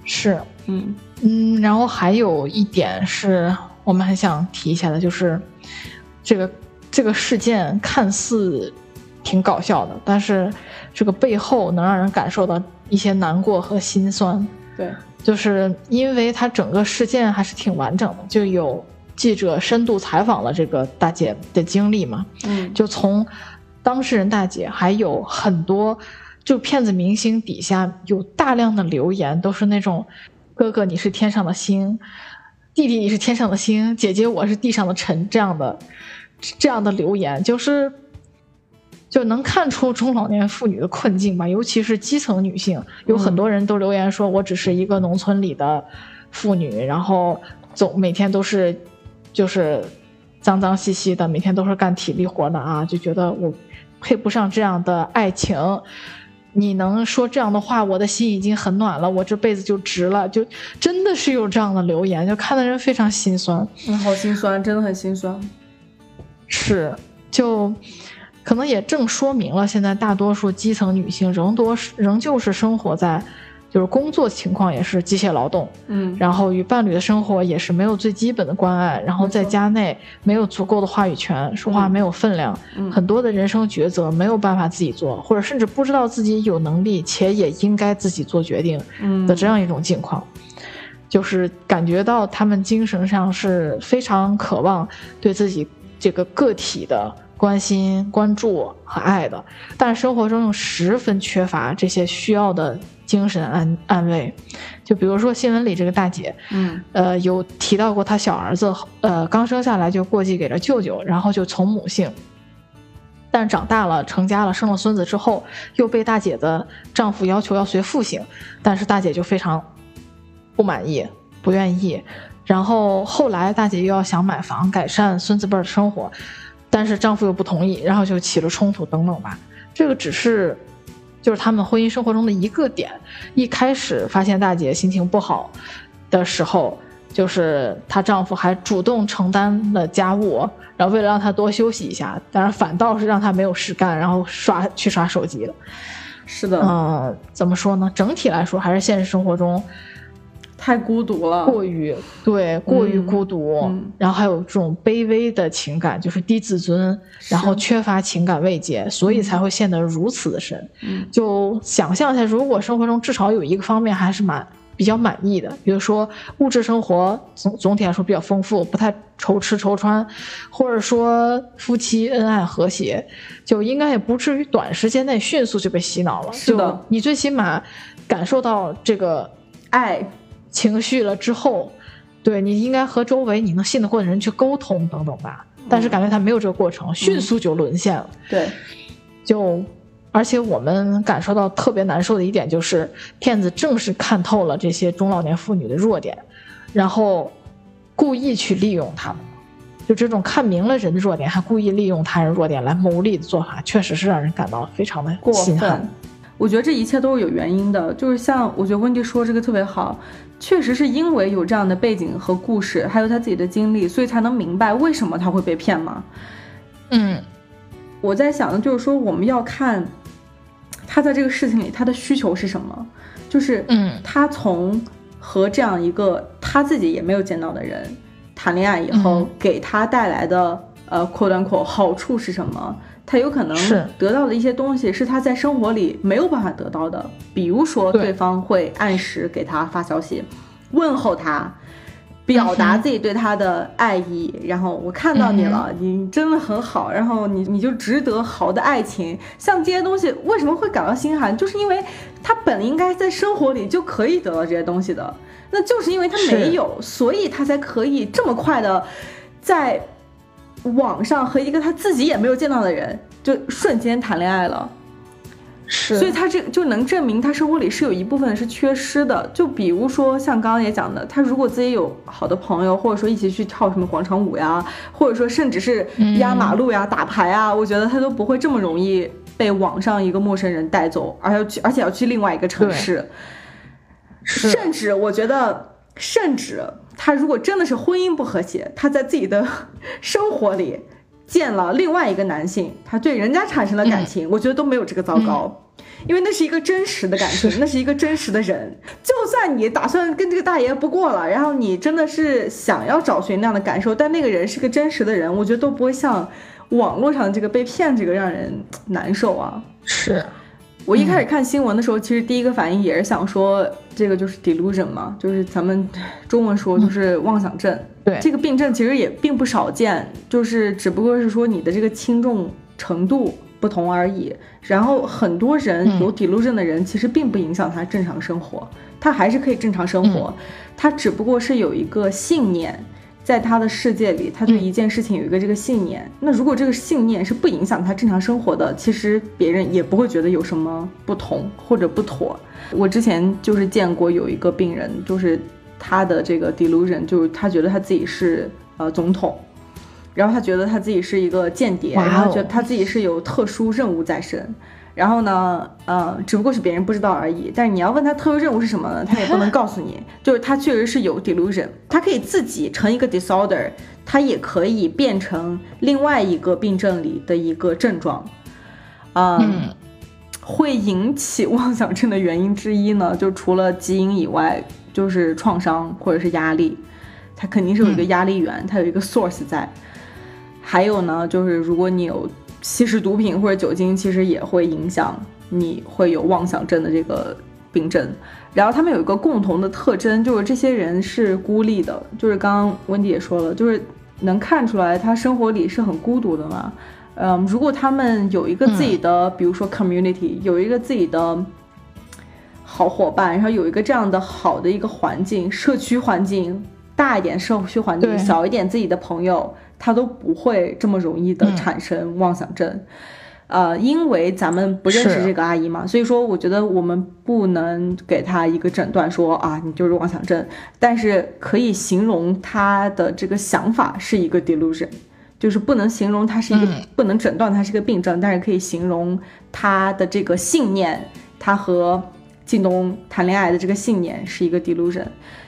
S1: 是，
S2: 嗯
S1: 嗯，然后还有一点是我们很想提一下的，就是这个这个事件看似挺搞笑的，但是这个背后能让人感受到一些难过和心酸。
S2: 对，
S1: 就是因为它整个事件还是挺完整的，就有记者深度采访了这个大姐的经历嘛，
S2: 嗯，
S1: 就从当事人大姐还有很多。就骗子明星底下有大量的留言，都是那种“哥哥你是天上的星，弟弟你是天上的星，姐姐我是地上的尘”这样的这样的留言，就是就能看出中老年妇女的困境吧。尤其是基层女性，有很多人都留言说：“我只是一个农村里的妇女，然后总每天都是就是脏脏兮兮的，每天都是干体力活的啊，就觉得我配不上这样的爱情。”你能说这样的话，我的心已经很暖了，我这辈子就值了，就真的是有这样的留言，就看的人非常心酸。
S2: 嗯，好心酸，真的很心酸。
S1: 是，就可能也正说明了，现在大多数基层女性仍多仍旧是生活在。就是工作情况也是机械劳动，
S2: 嗯，
S1: 然后与伴侣的生活也是没有最基本的关爱，然后在家内没有足够的话语权，说话没有分量，很多的人生抉择没有办法自己做，或者甚至不知道自己有能力且也应该自己做决定的这样一种境况，就是感觉到他们精神上是非常渴望对自己这个个体的关心、关注和爱的，但是生活中又十分缺乏这些需要的。精神安安慰，就比如说新闻里这个大姐，
S2: 嗯，
S1: 呃，有提到过她小儿子，呃，刚生下来就过继给了舅舅，然后就从母姓，但长大了成家了，生了孙子之后，又被大姐的丈夫要求要随父姓，但是大姐就非常不满意，不愿意，然后后来大姐又要想买房改善孙子辈的生活，但是丈夫又不同意，然后就起了冲突等等吧，这个只是。就是他们婚姻生活中的一个点，一开始发现大姐心情不好的时候，就是她丈夫还主动承担了家务，然后为了让她多休息一下，但是反倒是让她没有事干，然后刷去刷手机了。
S2: 是的，
S1: 嗯，怎么说呢？整体来说，还是现实生活中
S2: 太孤独了，
S1: 过于对，过于孤独，然后还有这种卑微的情感，就是低自尊，然后缺乏情感慰藉，所以才会陷得如此的深。就想象一下，如果生活中至少有一个方面还是蛮比较满意的，比如说物质生活总总体来说比较丰富，不太愁吃愁穿，或者说夫妻恩爱和谐，就应该也不至于短时间内迅速就被洗脑了。
S2: 是的，
S1: 你最起码感受到这个
S2: 爱。
S1: 情绪了之后，对你应该和周围你能信得过的人去沟通等等吧。但是感觉他没有这个过程，迅速就沦陷了。
S2: 对，
S1: 就而且我们感受到特别难受的一点就是，骗子正是看透了这些中老年妇女的弱点，然后故意去利用他们。就这种看明了人的弱点，还故意利用他人弱点来牟利的做法，确实是让人感到非常的过分。
S2: 我觉得这一切都是有原因的，就是像我觉得温迪说这个特别好。确实是因为有这样的背景和故事，还有他自己的经历，所以才能明白为什么他会被骗吗？
S1: 嗯，
S2: 我在想的就是说，我们要看他在这个事情里他的需求是什么，就是
S1: 嗯，
S2: 他从和这样一个他自己也没有见到的人谈恋爱以后，给他带来的呃扩端扩好处是什么？他有可能得到的一些东西是他在生活里没有办法得到的，比如说对方会按时给他发消息，问候他，表达自己对他的爱意，然后我看到你了，你真的很好，然后你你就值得好的爱情。像这些东西为什么会感到心寒？就是因为他本应该在生活里就可以得到这些东西的，那就是因为他没有，所以他才可以这么快的在。网上和一个他自己也没有见到的人，就瞬间谈恋爱了，
S1: 是，
S2: 所以他这就能证明他生活里是有一部分是缺失的。就比如说像刚刚也讲的，他如果自己有好的朋友，或者说一起去跳什么广场舞呀，或者说甚至是压马路呀、打牌啊，我觉得他都不会这么容易被网上一个陌生人带走，而要去，而且要去另外一个城市，甚至我觉得，甚至。他如果真的是婚姻不和谐，他在自己的 生活里见了另外一个男性，他对人家产生了感情，我觉得都没有这个糟糕，因为那是一个真实的感情，那是一个真实的人。就算你打算跟这个大爷不过了，然后你真的是想要找寻那样的感受，但那个人是个真实的人，我觉得都不会像网络上这个被骗这个让人难受啊。
S1: 是。
S2: 我一开始看新闻的时候，其实第一个反应也是想说，这个就是 delusion 嘛，就是咱们中文说就是妄想症。
S1: 对，
S2: 这个病症其实也并不少见，就是只不过是说你的这个轻重程度不同而已。然后很多人有 delusion 的人，其实并不影响他正常生活，他还是可以正常生活，他只不过是有一个信念。在他的世界里，他对一件事情有一个这个信念。那如果这个信念是不影响他正常生活的，其实别人也不会觉得有什么不同或者不妥。我之前就是见过有一个病人，就是他的这个 delusion，就是他觉得他自己是呃总统，然后他觉得他自己是一个间谍，然后觉得他自己是有特殊任务在身。然后呢，呃，只不过是别人不知道而已。但是你要问他特殊任务是什么呢？他也不能 告诉你。就是他确实是有 delusion，他可以自己成一个 disorder，他也可以变成另外一个病症里的一个症状。嗯，会引起妄想症的原因之一呢，就除了基因以外，就是创伤或者是压力。他肯定是有一个压力源，他有一个 source 在。还有呢，就是如果你有。吸食毒品或者酒精，其实也会影响你会有妄想症的这个病症。然后他们有一个共同的特征，就是这些人是孤立的。就是刚刚温迪也说了，就是能看出来他生活里是很孤独的嘛。嗯，如果他们有一个自己的，比如说 community，有一个自己的好伙伴，然后有一个这样的好的一个环境，社区环境大一点，社区环境小一点，自己的朋友。他都不会这么容易的产生妄想症，呃，因为咱们不认识这个阿姨嘛，所以说我觉得我们不能给她一个诊断说啊，你就是妄想症，但是可以形容她的这个想法是一个 delusion，就是不能形容她是一个，不能诊断她是一个病症，但是可以形容她的这个信念，她和靳东谈恋爱的这个信念是一个 delusion。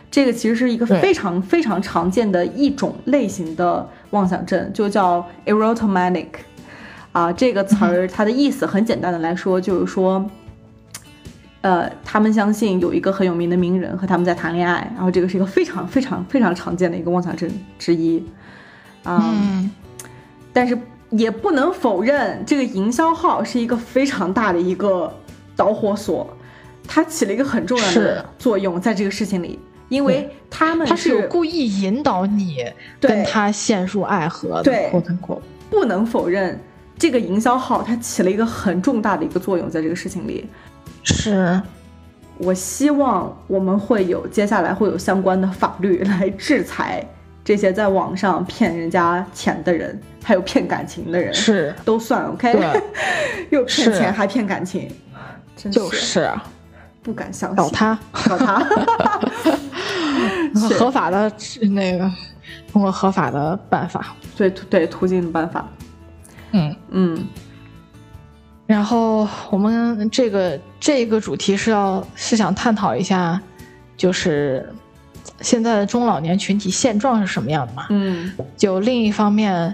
S2: 这个其实是一个非常非常常见的一种类型的妄想症，就叫 erotomanic，啊，这个词儿它的意思很简单的来说就是说，呃，他们相信有一个很有名的名人和他们在谈恋爱，然后这个是一个非常非常非常常见的一个妄想症之一，啊、
S1: 嗯，
S2: 但是也不能否认这个营销号是一个非常大的一个导火索，它起了一个很重要的作用在这个事情里，因为他们
S1: 他是有故意引导你
S2: 对。
S1: 跟他陷入爱河的，
S2: 不能否认这个营销号它起了一个很重大的一个作用在这个事情里。
S1: 是，
S2: 我希望我们会有接下来会有相关的法律来制裁这些在网上骗人家钱的人，还有骗感情的人，
S1: 是。
S2: 都算 OK，
S1: 对。
S2: 又骗钱还骗感情，真
S1: 就是
S2: 不敢相信。
S1: 搞他，
S2: 搞他，是
S1: 合法的那个，通过合法的办法，
S2: 对对途径的办法，
S1: 嗯。
S2: 嗯
S1: 然后我们这个这个主题是要是想探讨一下，就是现在的中老年群体现状是什么样的嘛？
S2: 嗯
S1: 就另一方面，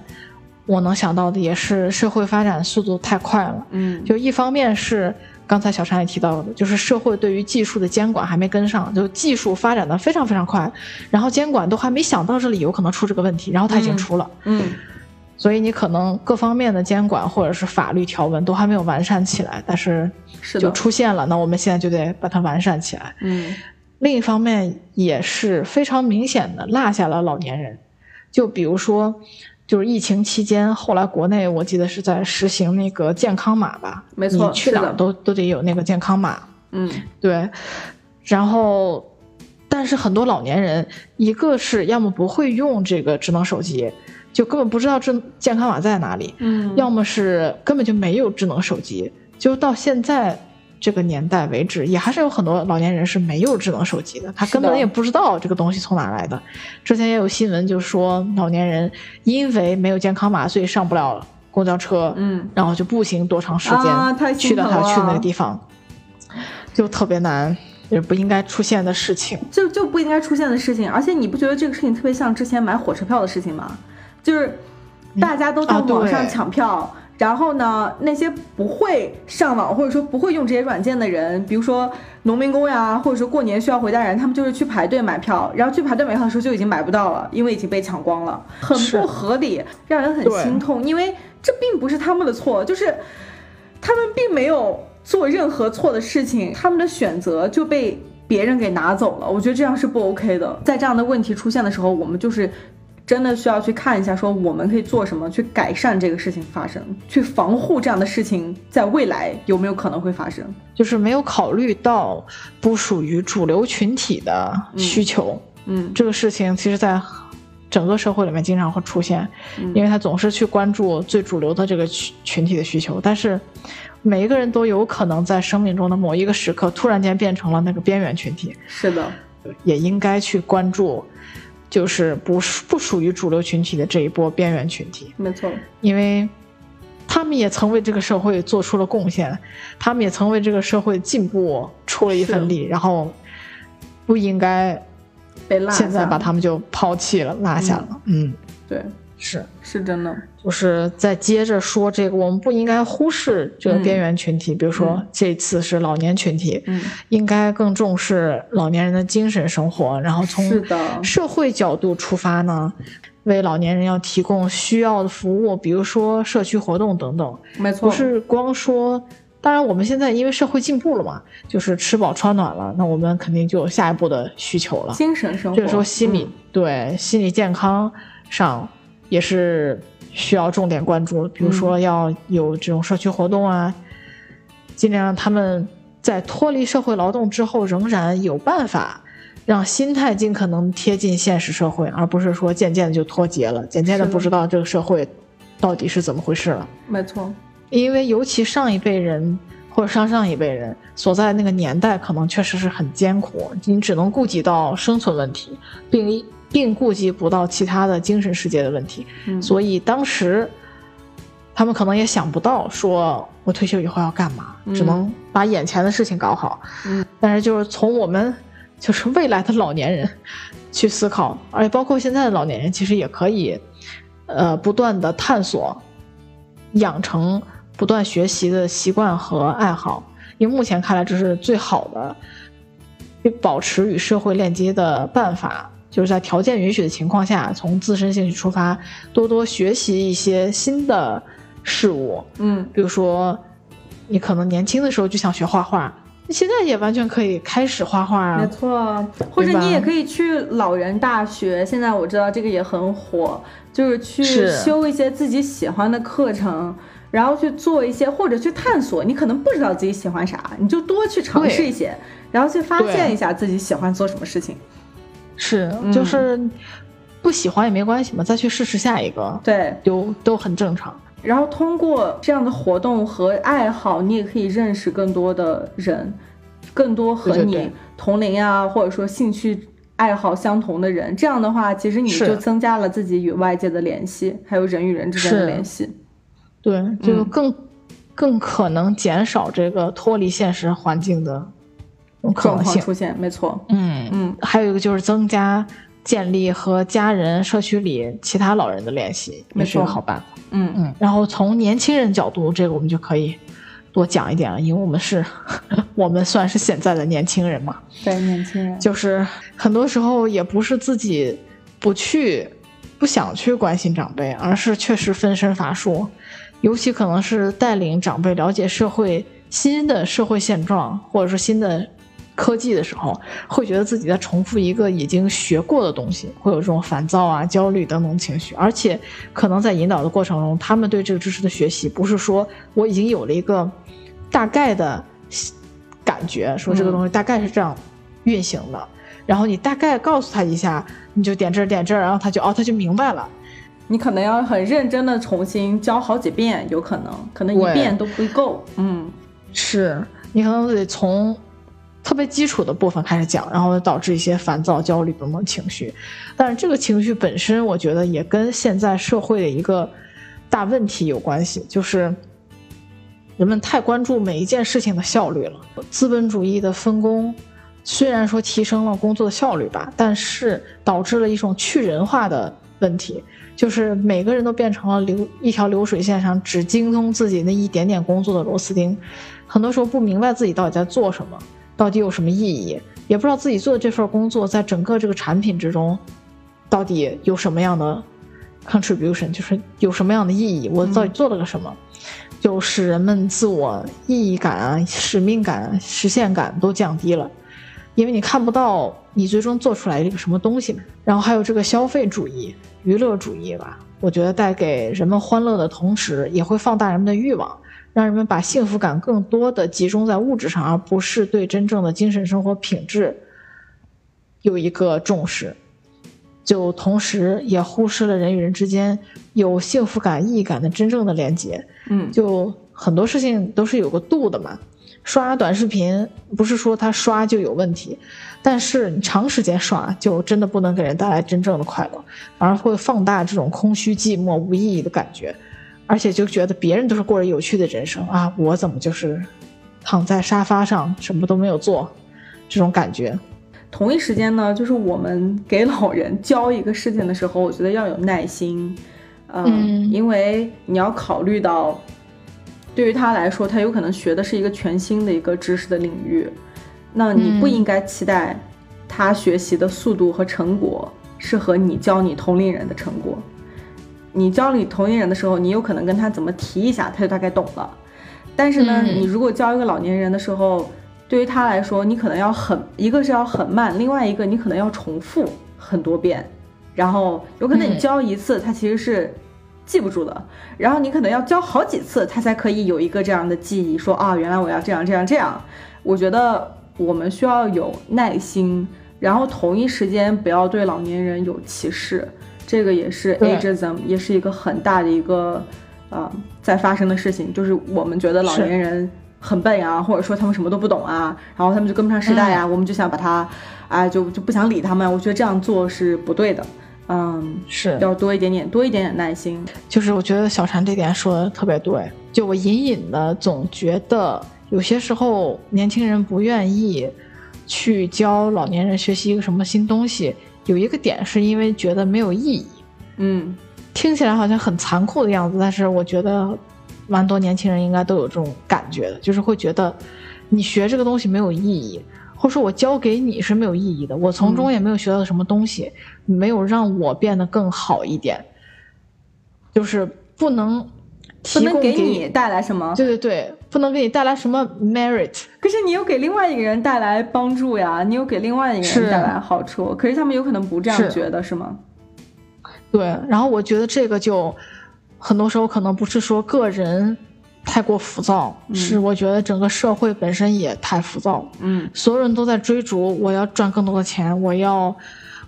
S1: 我能想到的也是社会发展速度太快了。
S2: 嗯，
S1: 就一方面是刚才小婵也提到的，就是社会对于技术的监管还没跟上，就技术发展的非常非常快，然后监管都还没想到这里有可能出这个问题，然后它已经
S2: 嗯
S1: 出了。
S2: 嗯
S1: 所以你可能各方面的监管或者是法律条文都还没有完善起来，但是就，出现了，那我们现在就得把它完善起来。
S2: 嗯
S1: 另一方面也是非常明显的落下了老年人，就比如说，就是疫情期间，后来国内我记得是在实行那个健康码吧，
S2: 没错
S1: 你去哪儿都都得有那个健康码，
S2: 嗯
S1: 对，然后。但是很多老年人，一个是要么不会用这个智能手机，就根本不知道智健康码在哪里，
S2: 嗯，
S1: 要么是根本就没有智能手机，就到现在这个年代为止，也还是有很多老年人是没有智能手机的，他根本也不知道这个东西从哪来的。之前也有新闻就说，老年人因为没有健康码，所以上不了公交车，
S2: 嗯
S1: 然后就步行多长时间去到他去那个地方，就特别难，也不应该出现的事情。
S2: 就就不应该出现的事情，而且你不觉得这个事情特别像之前买火车票的事情吗？就是大家都在
S1: 啊
S2: 网上抢票，然后呢，那些不会上网或者说不会用这些软件的人，比如说农民工呀，或者说过年需要回家的人，他们就是去排队买票，然后去排队买票的时候就已经买不到了，因为已经被抢光了，很不合理，让人很心痛，因为这并不是他们的错，就是他们并没有做任何错的事情，他们的选择就被别人给拿走了。我觉得这样是不 OK 的。在这样的问题出现的时候，我们就是真的需要去看一下，说我们可以做什么去改善这个事情发生，去防护这样的事情在未来有没有可能会发生。
S1: 就是没有考虑到不属于主流群体的需求，
S2: 嗯
S1: 这个事情其实在整个社会里面经常会出现，
S2: 嗯。
S1: 因为他总是去关注最主流的这个群群体的需求，但是每一个人都有可能在生命中的某一个时刻突然间变成了那个边缘群体，
S2: 是的，
S1: 也应该去关注，就是不属不属于主流群体的这一波边缘群体，
S2: 没错，
S1: 因为他们也曾为这个社会做出了贡献，他们也曾为这个社会进步出了一份力，然后不应该
S2: 被落下。
S1: 现在把他们就抛弃了、落下了。嗯，
S2: 对，
S1: 是，
S2: 是真的。
S1: 就是再接着说这个，我们不应该忽视这个边缘群体，比如说
S2: 嗯
S1: 这次是老年群体，
S2: 嗯，
S1: 应该更重视老年人的精神生活，然后从，社会角度出发呢，为老年人要提供需要的服务，比如说社区活动等等，
S2: 没错，
S1: 不是光说。当然，我们现在因为社会进步了嘛，就是吃饱穿暖了，那我们肯定就有下一步的需求了。
S2: 精神生活。
S1: 这个时候心理、
S2: 嗯
S1: 对心理健康上也是需要重点关注，比如说要有这种社区活动啊，尽量让他们在脱离社会劳动之后，仍然有办法让心态尽可能贴近现实社会，而不是说渐渐的就脱节了，渐渐的不知道这个社会到底是怎么回事了。
S2: 没错，
S1: 因为尤其上一辈人或者上上一辈人所在那个年代，可能确实是很艰苦，你只能顾及到生存问题，并并顾及不到其他的精神世界的问题。
S2: 嗯，
S1: 所以当时他们可能也想不到，说我退休以后要干嘛，
S2: 嗯
S1: 只能把眼前的事情搞好。
S2: 嗯，
S1: 但是就是从我们就是未来的老年人去思考，而且包括现在的老年人，其实也可以呃不断的探索，养成不断学习的习惯和爱好。因为目前看来这是最好的保持与社会链接的办法，就是在条件允许的情况下，从自身兴趣出发，多多学习一些新的事物。
S2: 嗯，
S1: 比如说，你可能年轻的时候就想学画画，那现在也完全可以开始画画啊。
S2: 没错，或者你也可以去老人大学，现在我知道这个也很火，就是去修一些自己喜欢的课程。然后去做一些，或者去探索，你可能不知道自己喜欢啥，你就多去尝试一些，然后去发现一下自己喜欢做什么事情。
S1: 是，就是不喜欢也没关系嘛，再去试试下一个，
S2: 对，
S1: 都都很正常。
S2: 然后通过这样的活动和爱好，你也可以认识更多的人，更多和你同龄啊，或者说兴趣爱好相同的人。这样的话，其实你就增加了自己与外界的联系，还有人与人之间的联系。
S1: 对，就更更可能减少这个脱离现实环境的可能性
S2: 出现。没错，
S1: 嗯嗯，还有一个就是增加建立和家人、社区里其他老人的联系，也是个好办法。
S2: 嗯
S1: 嗯，然后从年轻人角度，这个我们就可以多讲一点了，因为我们是，我们算是现在的年轻人嘛。
S2: 对，年轻人
S1: 就是很多时候也不是自己不去、不想去关心长辈，而是确实分身乏术。尤其可能是带领长辈了解社会新的社会现状，或者说新的科技的时候，会觉得自己在重复一个已经学过的东西，会有这种烦躁啊、焦虑等等情绪。而且可能在引导的过程中，他们对这个知识的学习，不是说我已经有了一个大概的感觉，说这个东西大概是这样运行的，然后你大概告诉他一下，你就点这儿点这儿，然后他就哦，他就明白了。
S2: 你可能要很认真的重新教好几遍，有可能，可能一遍都不够。嗯，
S1: 是你可能得从特别基础的部分开始讲，然后导致一些烦躁、焦虑等等情绪。但是这个情绪本身，我觉得也跟现在社会的一个大问题有关系，就是人们太关注每一件事情的效率了。资本主义的分工虽然说提升了工作的效率吧，但是导致了一种去人化的问题。就是每个人都变成了流一条流水线上只精通自己那一点点工作的螺丝钉，很多时候不明白自己到底在做什么，到底有什么意义，也不知道自己做的这份工作在整个这个产品之中，到底有什么样的 contribution，就是有什么样的意义，我到底做了个什么，就使人们自我意义感啊、使命感、实现感都降低了，因为你看不到你最终做出来一个什么东西，然后还有这个消费主义。娱乐主义吧，我觉得带给人们欢乐的同时，也会放大人们的欲望，让人们把幸福感更多的集中在物质上，而不是对真正的精神生活品质有一个重视。就同时也忽视了人与人之间有幸福感、意义感的真正的连接。
S2: 嗯，
S1: 就很多事情都是有个度的嘛。刷短视频不是说他刷就有问题。但是你长时间刷，就真的不能给人带来真正的快乐，反而会放大这种空虚、寂寞、无意义的感觉，而且就觉得别人都是过着有趣的人生啊，我怎么就是躺在沙发上什么都没有做，这种感觉。
S2: 同一时间呢，就是我们给老人教一个事情的时候，我觉得要有耐心，嗯，因为你要考虑到，对于他来说，他有可能学的是一个全新的一个知识的领域。那你不应该期待他学习的速度和成果是和你教你同龄人的成果。你教你同龄人的时候，你有可能跟他怎么提一下，他就大概懂了。但是呢，你如果教一个老年人的时候，对于他来说，你可能要很一个是要很慢，另外一个你可能要重复很多遍，然后有可能你教一次他其实是记不住的，然后你可能要教好几次他才可以有一个这样的记忆，说啊，原来我要这样这样这样。我觉得。我们需要有耐心，然后同一时间不要对老年人有歧视，这个也是 ageism，也是一个很大的一个，呃，在发生的事情，就是我们觉得老年人很笨啊，或者说他们什么都不懂啊，然后他们就跟不上时代呀，我们就想把他，啊，就就不想理他们。我觉得这样做是不对的，嗯，
S1: 是
S2: 要多一点点，多一点点耐心。
S1: 就是我觉得小婵这点说的特别对，就我隐隐的总觉得。有些时候，年轻人不愿意去教老年人学习一个什么新东西，有一个点是因为觉得没有意义。
S2: 嗯，
S1: 听起来好像很残酷的样子，但是我觉得蛮多年轻人应该都有这种感觉的，就是会觉得你学这个东西没有意义，或者说我教给你是没有意义的，我从中也没有学到什么东西，没有让我变得更好一点，就是不能
S2: 不能给
S1: 给
S2: 你带来什么，
S1: 对对对，不能给你带来什么 merit。
S2: 可是你又给另外一个人带来帮助呀，你又给另外一个人带来好处，可是他们有可能不这样觉得，是吗？
S1: 对，然后我觉得这个就很多时候可能不是说个人太过浮躁，是我觉得整个社会本身也太浮躁。
S2: 嗯，
S1: 所有人都在追逐，我要赚更多的钱，我要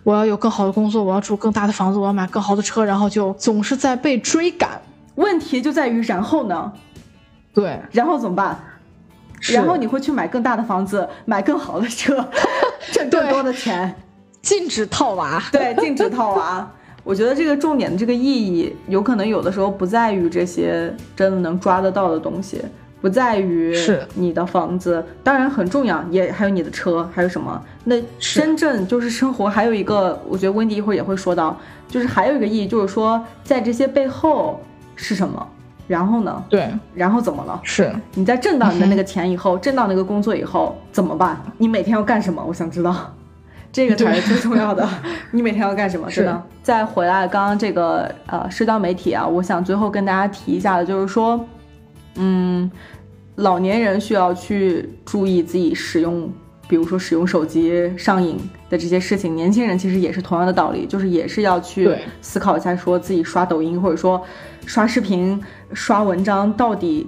S1: 我要有更好的工作，我要住更大的房子，我要买更好的车，然后就总是在被追赶。
S2: 问题就在于然后呢？
S1: 对，
S2: 然后怎么办？然后你会去买更大的房子，买更好的车，挣更多的钱，
S1: 禁止套娃。
S2: 对，禁止套娃。我觉得这个重点的这个意义，有可能有的时候不在于这些真的能抓得到的东西，不在于
S1: 是
S2: 你的房子，当然很重要，也还有你的车，还有什么？那真正就是生活还有一个，我觉得温迪一会儿也会说到，就是还有一个意义，就是说在这些背后是什么？然后呢？
S1: 对，
S2: 然后怎么了？
S1: 是
S2: 你在挣到你的那个钱以后，挣到那个工作以后怎么办？你每天要干什么？我想知道。这个才是最重要的。你每天要干什么？
S1: 是的。
S2: 再回来，刚刚这个呃，社交媒体啊，我想最后跟大家提一下的，就是说，嗯，老年人需要去注意自己使用，比如说使用手机上瘾的这些事情。年轻人其实也是同样的道理，就是也是要去思考一下，说自己刷抖音或者说刷视频、刷文章到底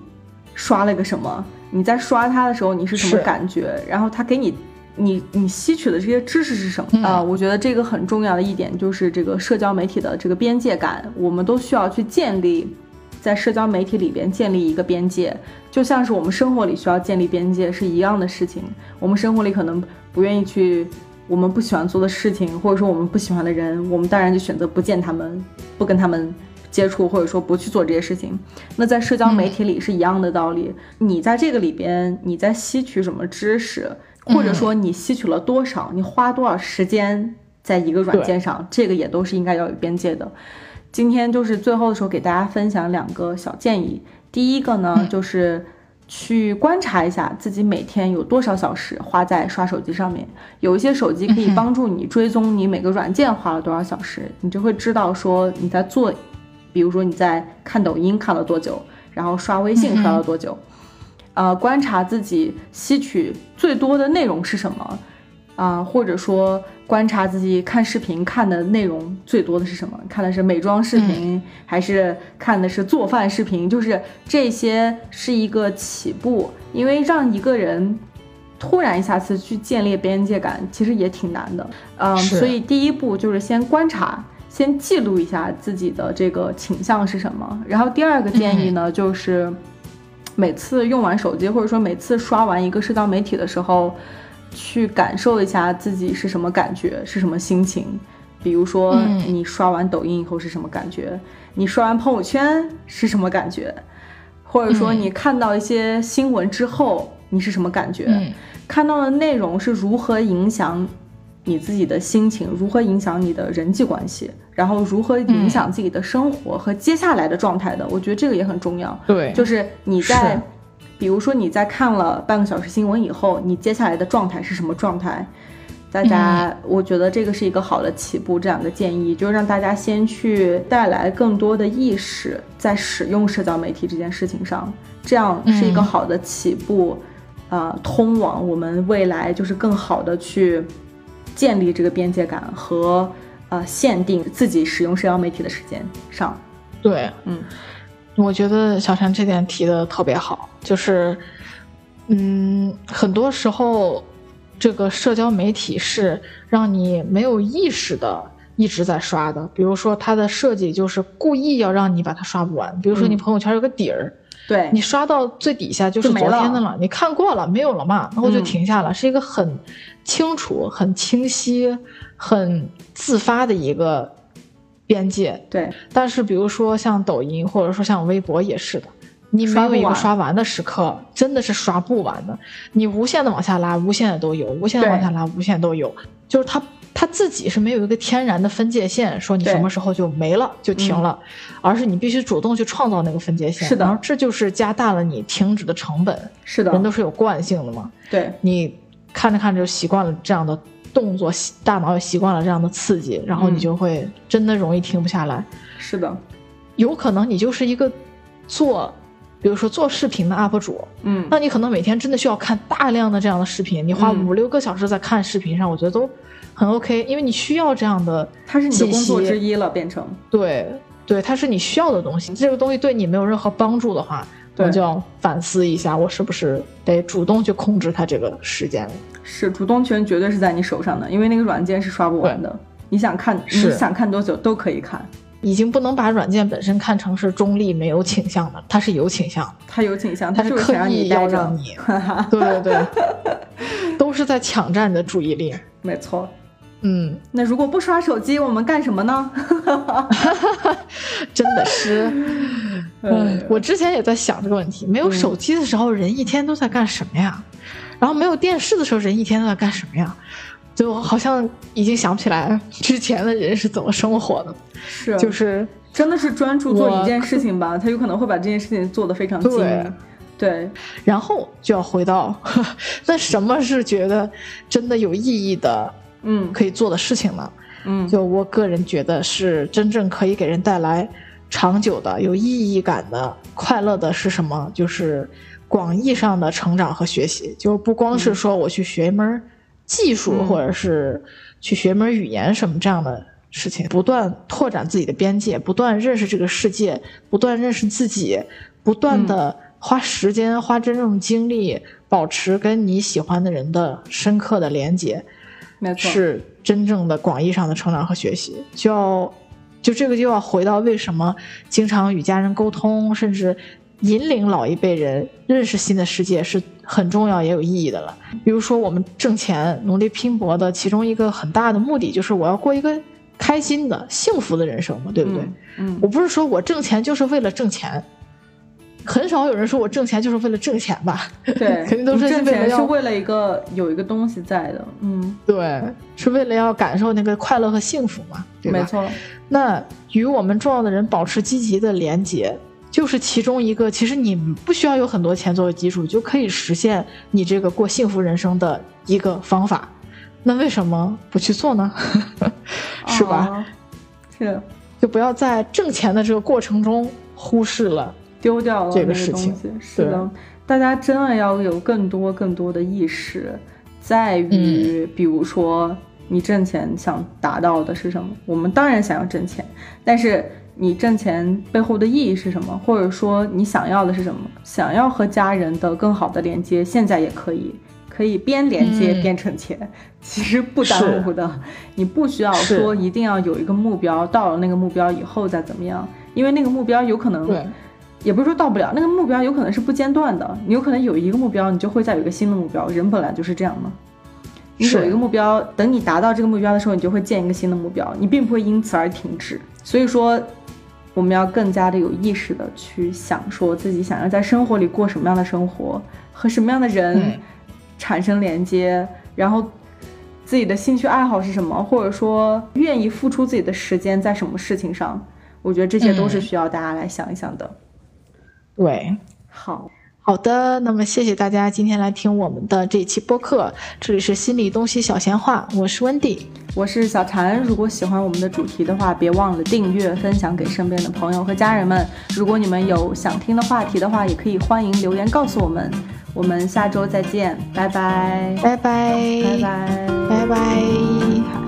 S2: 刷了个什么？你在刷它的时候，你是什么感觉？然后它给你。你你吸取的这些知识是什么啊？我觉得这个很重要的一点就是这个社交媒体的这个边界感，我们都需要去建立，在社交媒体里边建立一个边界，就像是我们生活里需要建立边界是一样的事情。我们生活里可能不愿意去我们不喜欢做的事情，或者说我们不喜欢的人，我们当然就选择不见他们，不跟他们接触，或者说不去做这些事情。那在社交媒体里是一样的道理，你在这个里边你在吸取什么知识？或者说你吸取了多少，你花多少时间在一个软件上，这个也都是应该要有边界的。今天就是最后的时候给大家分享两个小建议。第一个呢，就是去观察一下自己每天有多少小时花在刷手机上面。有一些手机可以帮助你追踪你每个软件花了多少小时，你就会知道说你在做，比如说你在看抖音看了多久，然后刷微信刷了多久。呃，观察自己吸取最多的内容是什么，啊，或者说观察自己看视频看的内容最多的是什么？看的是美妆视频，还是看的是做饭视频？就是这些是一个起步，因为让一个人突然一下子去建立边界感，其实也挺难的。嗯，所以第一步就是先观察，先记录一下自己的这个倾向是什么。然后第二个建议呢，就是。每次用完手机，或者说每次刷完一个社交媒体的时候，去感受一下自己是什么感觉，是什么心情。比如说，你刷完抖音以后是什么感觉？你刷完朋友圈是什么感觉？或者说，你看到一些新闻之后，你是什么感觉？看到的内容是如何影响？你自己的心情如何影响你的人际关系，然后如何影响自己的生活和接下来的状态的？我觉得这个也很重要。
S1: 对，
S2: 就是你在，比如说你在看了半个小时新闻以后，你接下来的状态是什么状态？大家，我觉得这个是一个好的起步。这两个建议就让大家先去带来更多的意识，在使用社交媒体这件事情上，这样是一个好的起步，呃，通往我们未来就是更好的去。建立这个边界感和呃限定自己使用社交媒体的时间上，
S1: 对，嗯，我觉得小陈这点提的特别好，就是，嗯，很多时候这个社交媒体是让你没有意识的一直在刷的，比如说它的设计就是故意要让你把它刷不完，比如说你朋友圈有个底儿。
S2: 对
S1: 你刷到最底下就是昨天的了，你看过了没有了嘛？然后就停下了，是一个很清楚、很清晰、很自发的一个边界。
S2: 对，
S1: 但是比如说像抖音或者说像微博也是的，你没有一个刷完的时刻，真的是刷不完的。你无限的往下拉，无限的都有；无限的往下拉，无限都有。就是它它自己是没有一个天然的分界线，说你什么时候就没了就停了，而是你必须主动去创造那个分界线。
S2: 是的，
S1: 然后这就是加大了你停止的成本。
S2: 是的，
S1: 人都是有惯性的嘛。
S2: 对，
S1: 你看着看着就习惯了这样的动作，大脑也习惯了这样的刺激，然后你就会真的容易停不下来。
S2: 是的，
S1: 有可能你就是一个做。比如说做视频的 UP 主，
S2: 嗯，
S1: 那你可能每天真的需要看大量的这样的视频，你花五六个小时在看视频上，我觉得都很 OK，因为你需要这样的，
S2: 它是你的工作之一了，变成
S1: 对对，它是你需要的东西。这个东西对你没有任何帮助的话，我就要反思一下，我是不是得主动去控制它这个时间？
S2: 是，主动权绝对是在你手上的，因为那个软件是刷不完的，你想看，你想看多久都可以看。
S1: 已经不能把软件本身看成是中立没有倾向的，它是有倾向，
S2: 它有倾向，
S1: 它
S2: 是
S1: 刻意要
S2: 让
S1: 你，对对对，都是在抢占你的注意力，
S2: 没错，
S1: 嗯，
S2: 那如果不刷手机，我们干什么呢？
S1: 真的是，嗯，我之前也在想这个问题，没有手机的时候，人一天都在干什么呀？然后没有电视的时候，人一天都在干什么呀？就好像已经想不起来之前的人是怎么生活的，
S2: 是。
S1: 就是
S2: 真的是专注做一件事情吧，他有可能会把这件事情做得非常精
S1: 对
S2: 对，
S1: 然后就要回到 那什么是觉得真的有意义的，
S2: 嗯，
S1: 可以做的事情呢？
S2: 嗯，
S1: 就我个人觉得是真正可以给人带来长久的有意义感的快乐的是什么？就是广义上的成长和学习，就不光是说我去学一门。技术，或者是去学门语言什么这样的事情，不断拓展自己的边界，不断认识这个世界，不断认识自己，不断的花时间、花真正精力，保持跟你喜欢的人的深刻的连接，
S2: 没错，
S1: 是真正的广义上的成长和学习。就要，就这个就要回到为什么经常与家人沟通，甚至。引领老一辈人认识新的世界是很重要也有意义的了。比如说，我们挣钱、努力拼搏的其中一个很大的目的，就是我要过一个开心的、幸福的人生嘛，对不对？
S2: 嗯，
S1: 我不是说我挣钱就是为了挣钱，很少有人说我挣钱就是为了挣钱吧？
S2: 对，
S1: 肯定都是
S2: 挣钱是为了一个有一个东西在的。嗯，
S1: 对，是为了要感受那个快乐和幸福嘛，对
S2: 吧？没错。
S1: 那与我们重要的人保持积极的连接。就是其中一个，其实你不需要有很多钱作为基础，就可以实现你这个过幸福人生的一个方法。那为什么不去做呢？是吧？
S2: 是，
S1: 就不要在挣钱的这个过程中忽视了、
S2: 丢掉了
S1: 这个事情。
S2: 是的，大家真的要有更多更多的意识，在于，比如说你挣钱想达到的是什么？我们当然想要挣钱，但是。你挣钱背后的意义是什么？或者说你想要的是什么？想要和家人的更好的连接，现在也可以，可以边连接边挣钱，其实不耽误的。你不需要说一定要有一个目标，到了那个目标以后再怎么样，因为那个目标有可能，也不是说到不了，那个目标有可能是不间断的。你有可能有一个目标，你就会再有一个新的目标。人本来就是这样嘛。你有一个目标，等你达到这个目标的时候，你就会建一个新的目标，你并不会因此而停止。所以说。我们要更加的有意识的去想，说自己想要在生活里过什么样的生活，和什么样的人产生连接，然后自己的兴趣爱好是什么，或者说愿意付出自己的时间在什么事情上，我觉得这些都是需要大家来想一想的。
S1: 对，
S2: 好。
S1: 好的，那么谢谢大家今天来听我们的这一期播客，这里是心理东西小闲话，我是温迪，
S2: 我是小婵。如果喜欢我们的主题的话，别忘了订阅、分享给身边的朋友和家人们。如果你们有想听的话题的话，也可以欢迎留言告诉我们。我们下周再见，拜拜，
S1: 拜拜，
S2: 拜拜，
S1: 拜拜。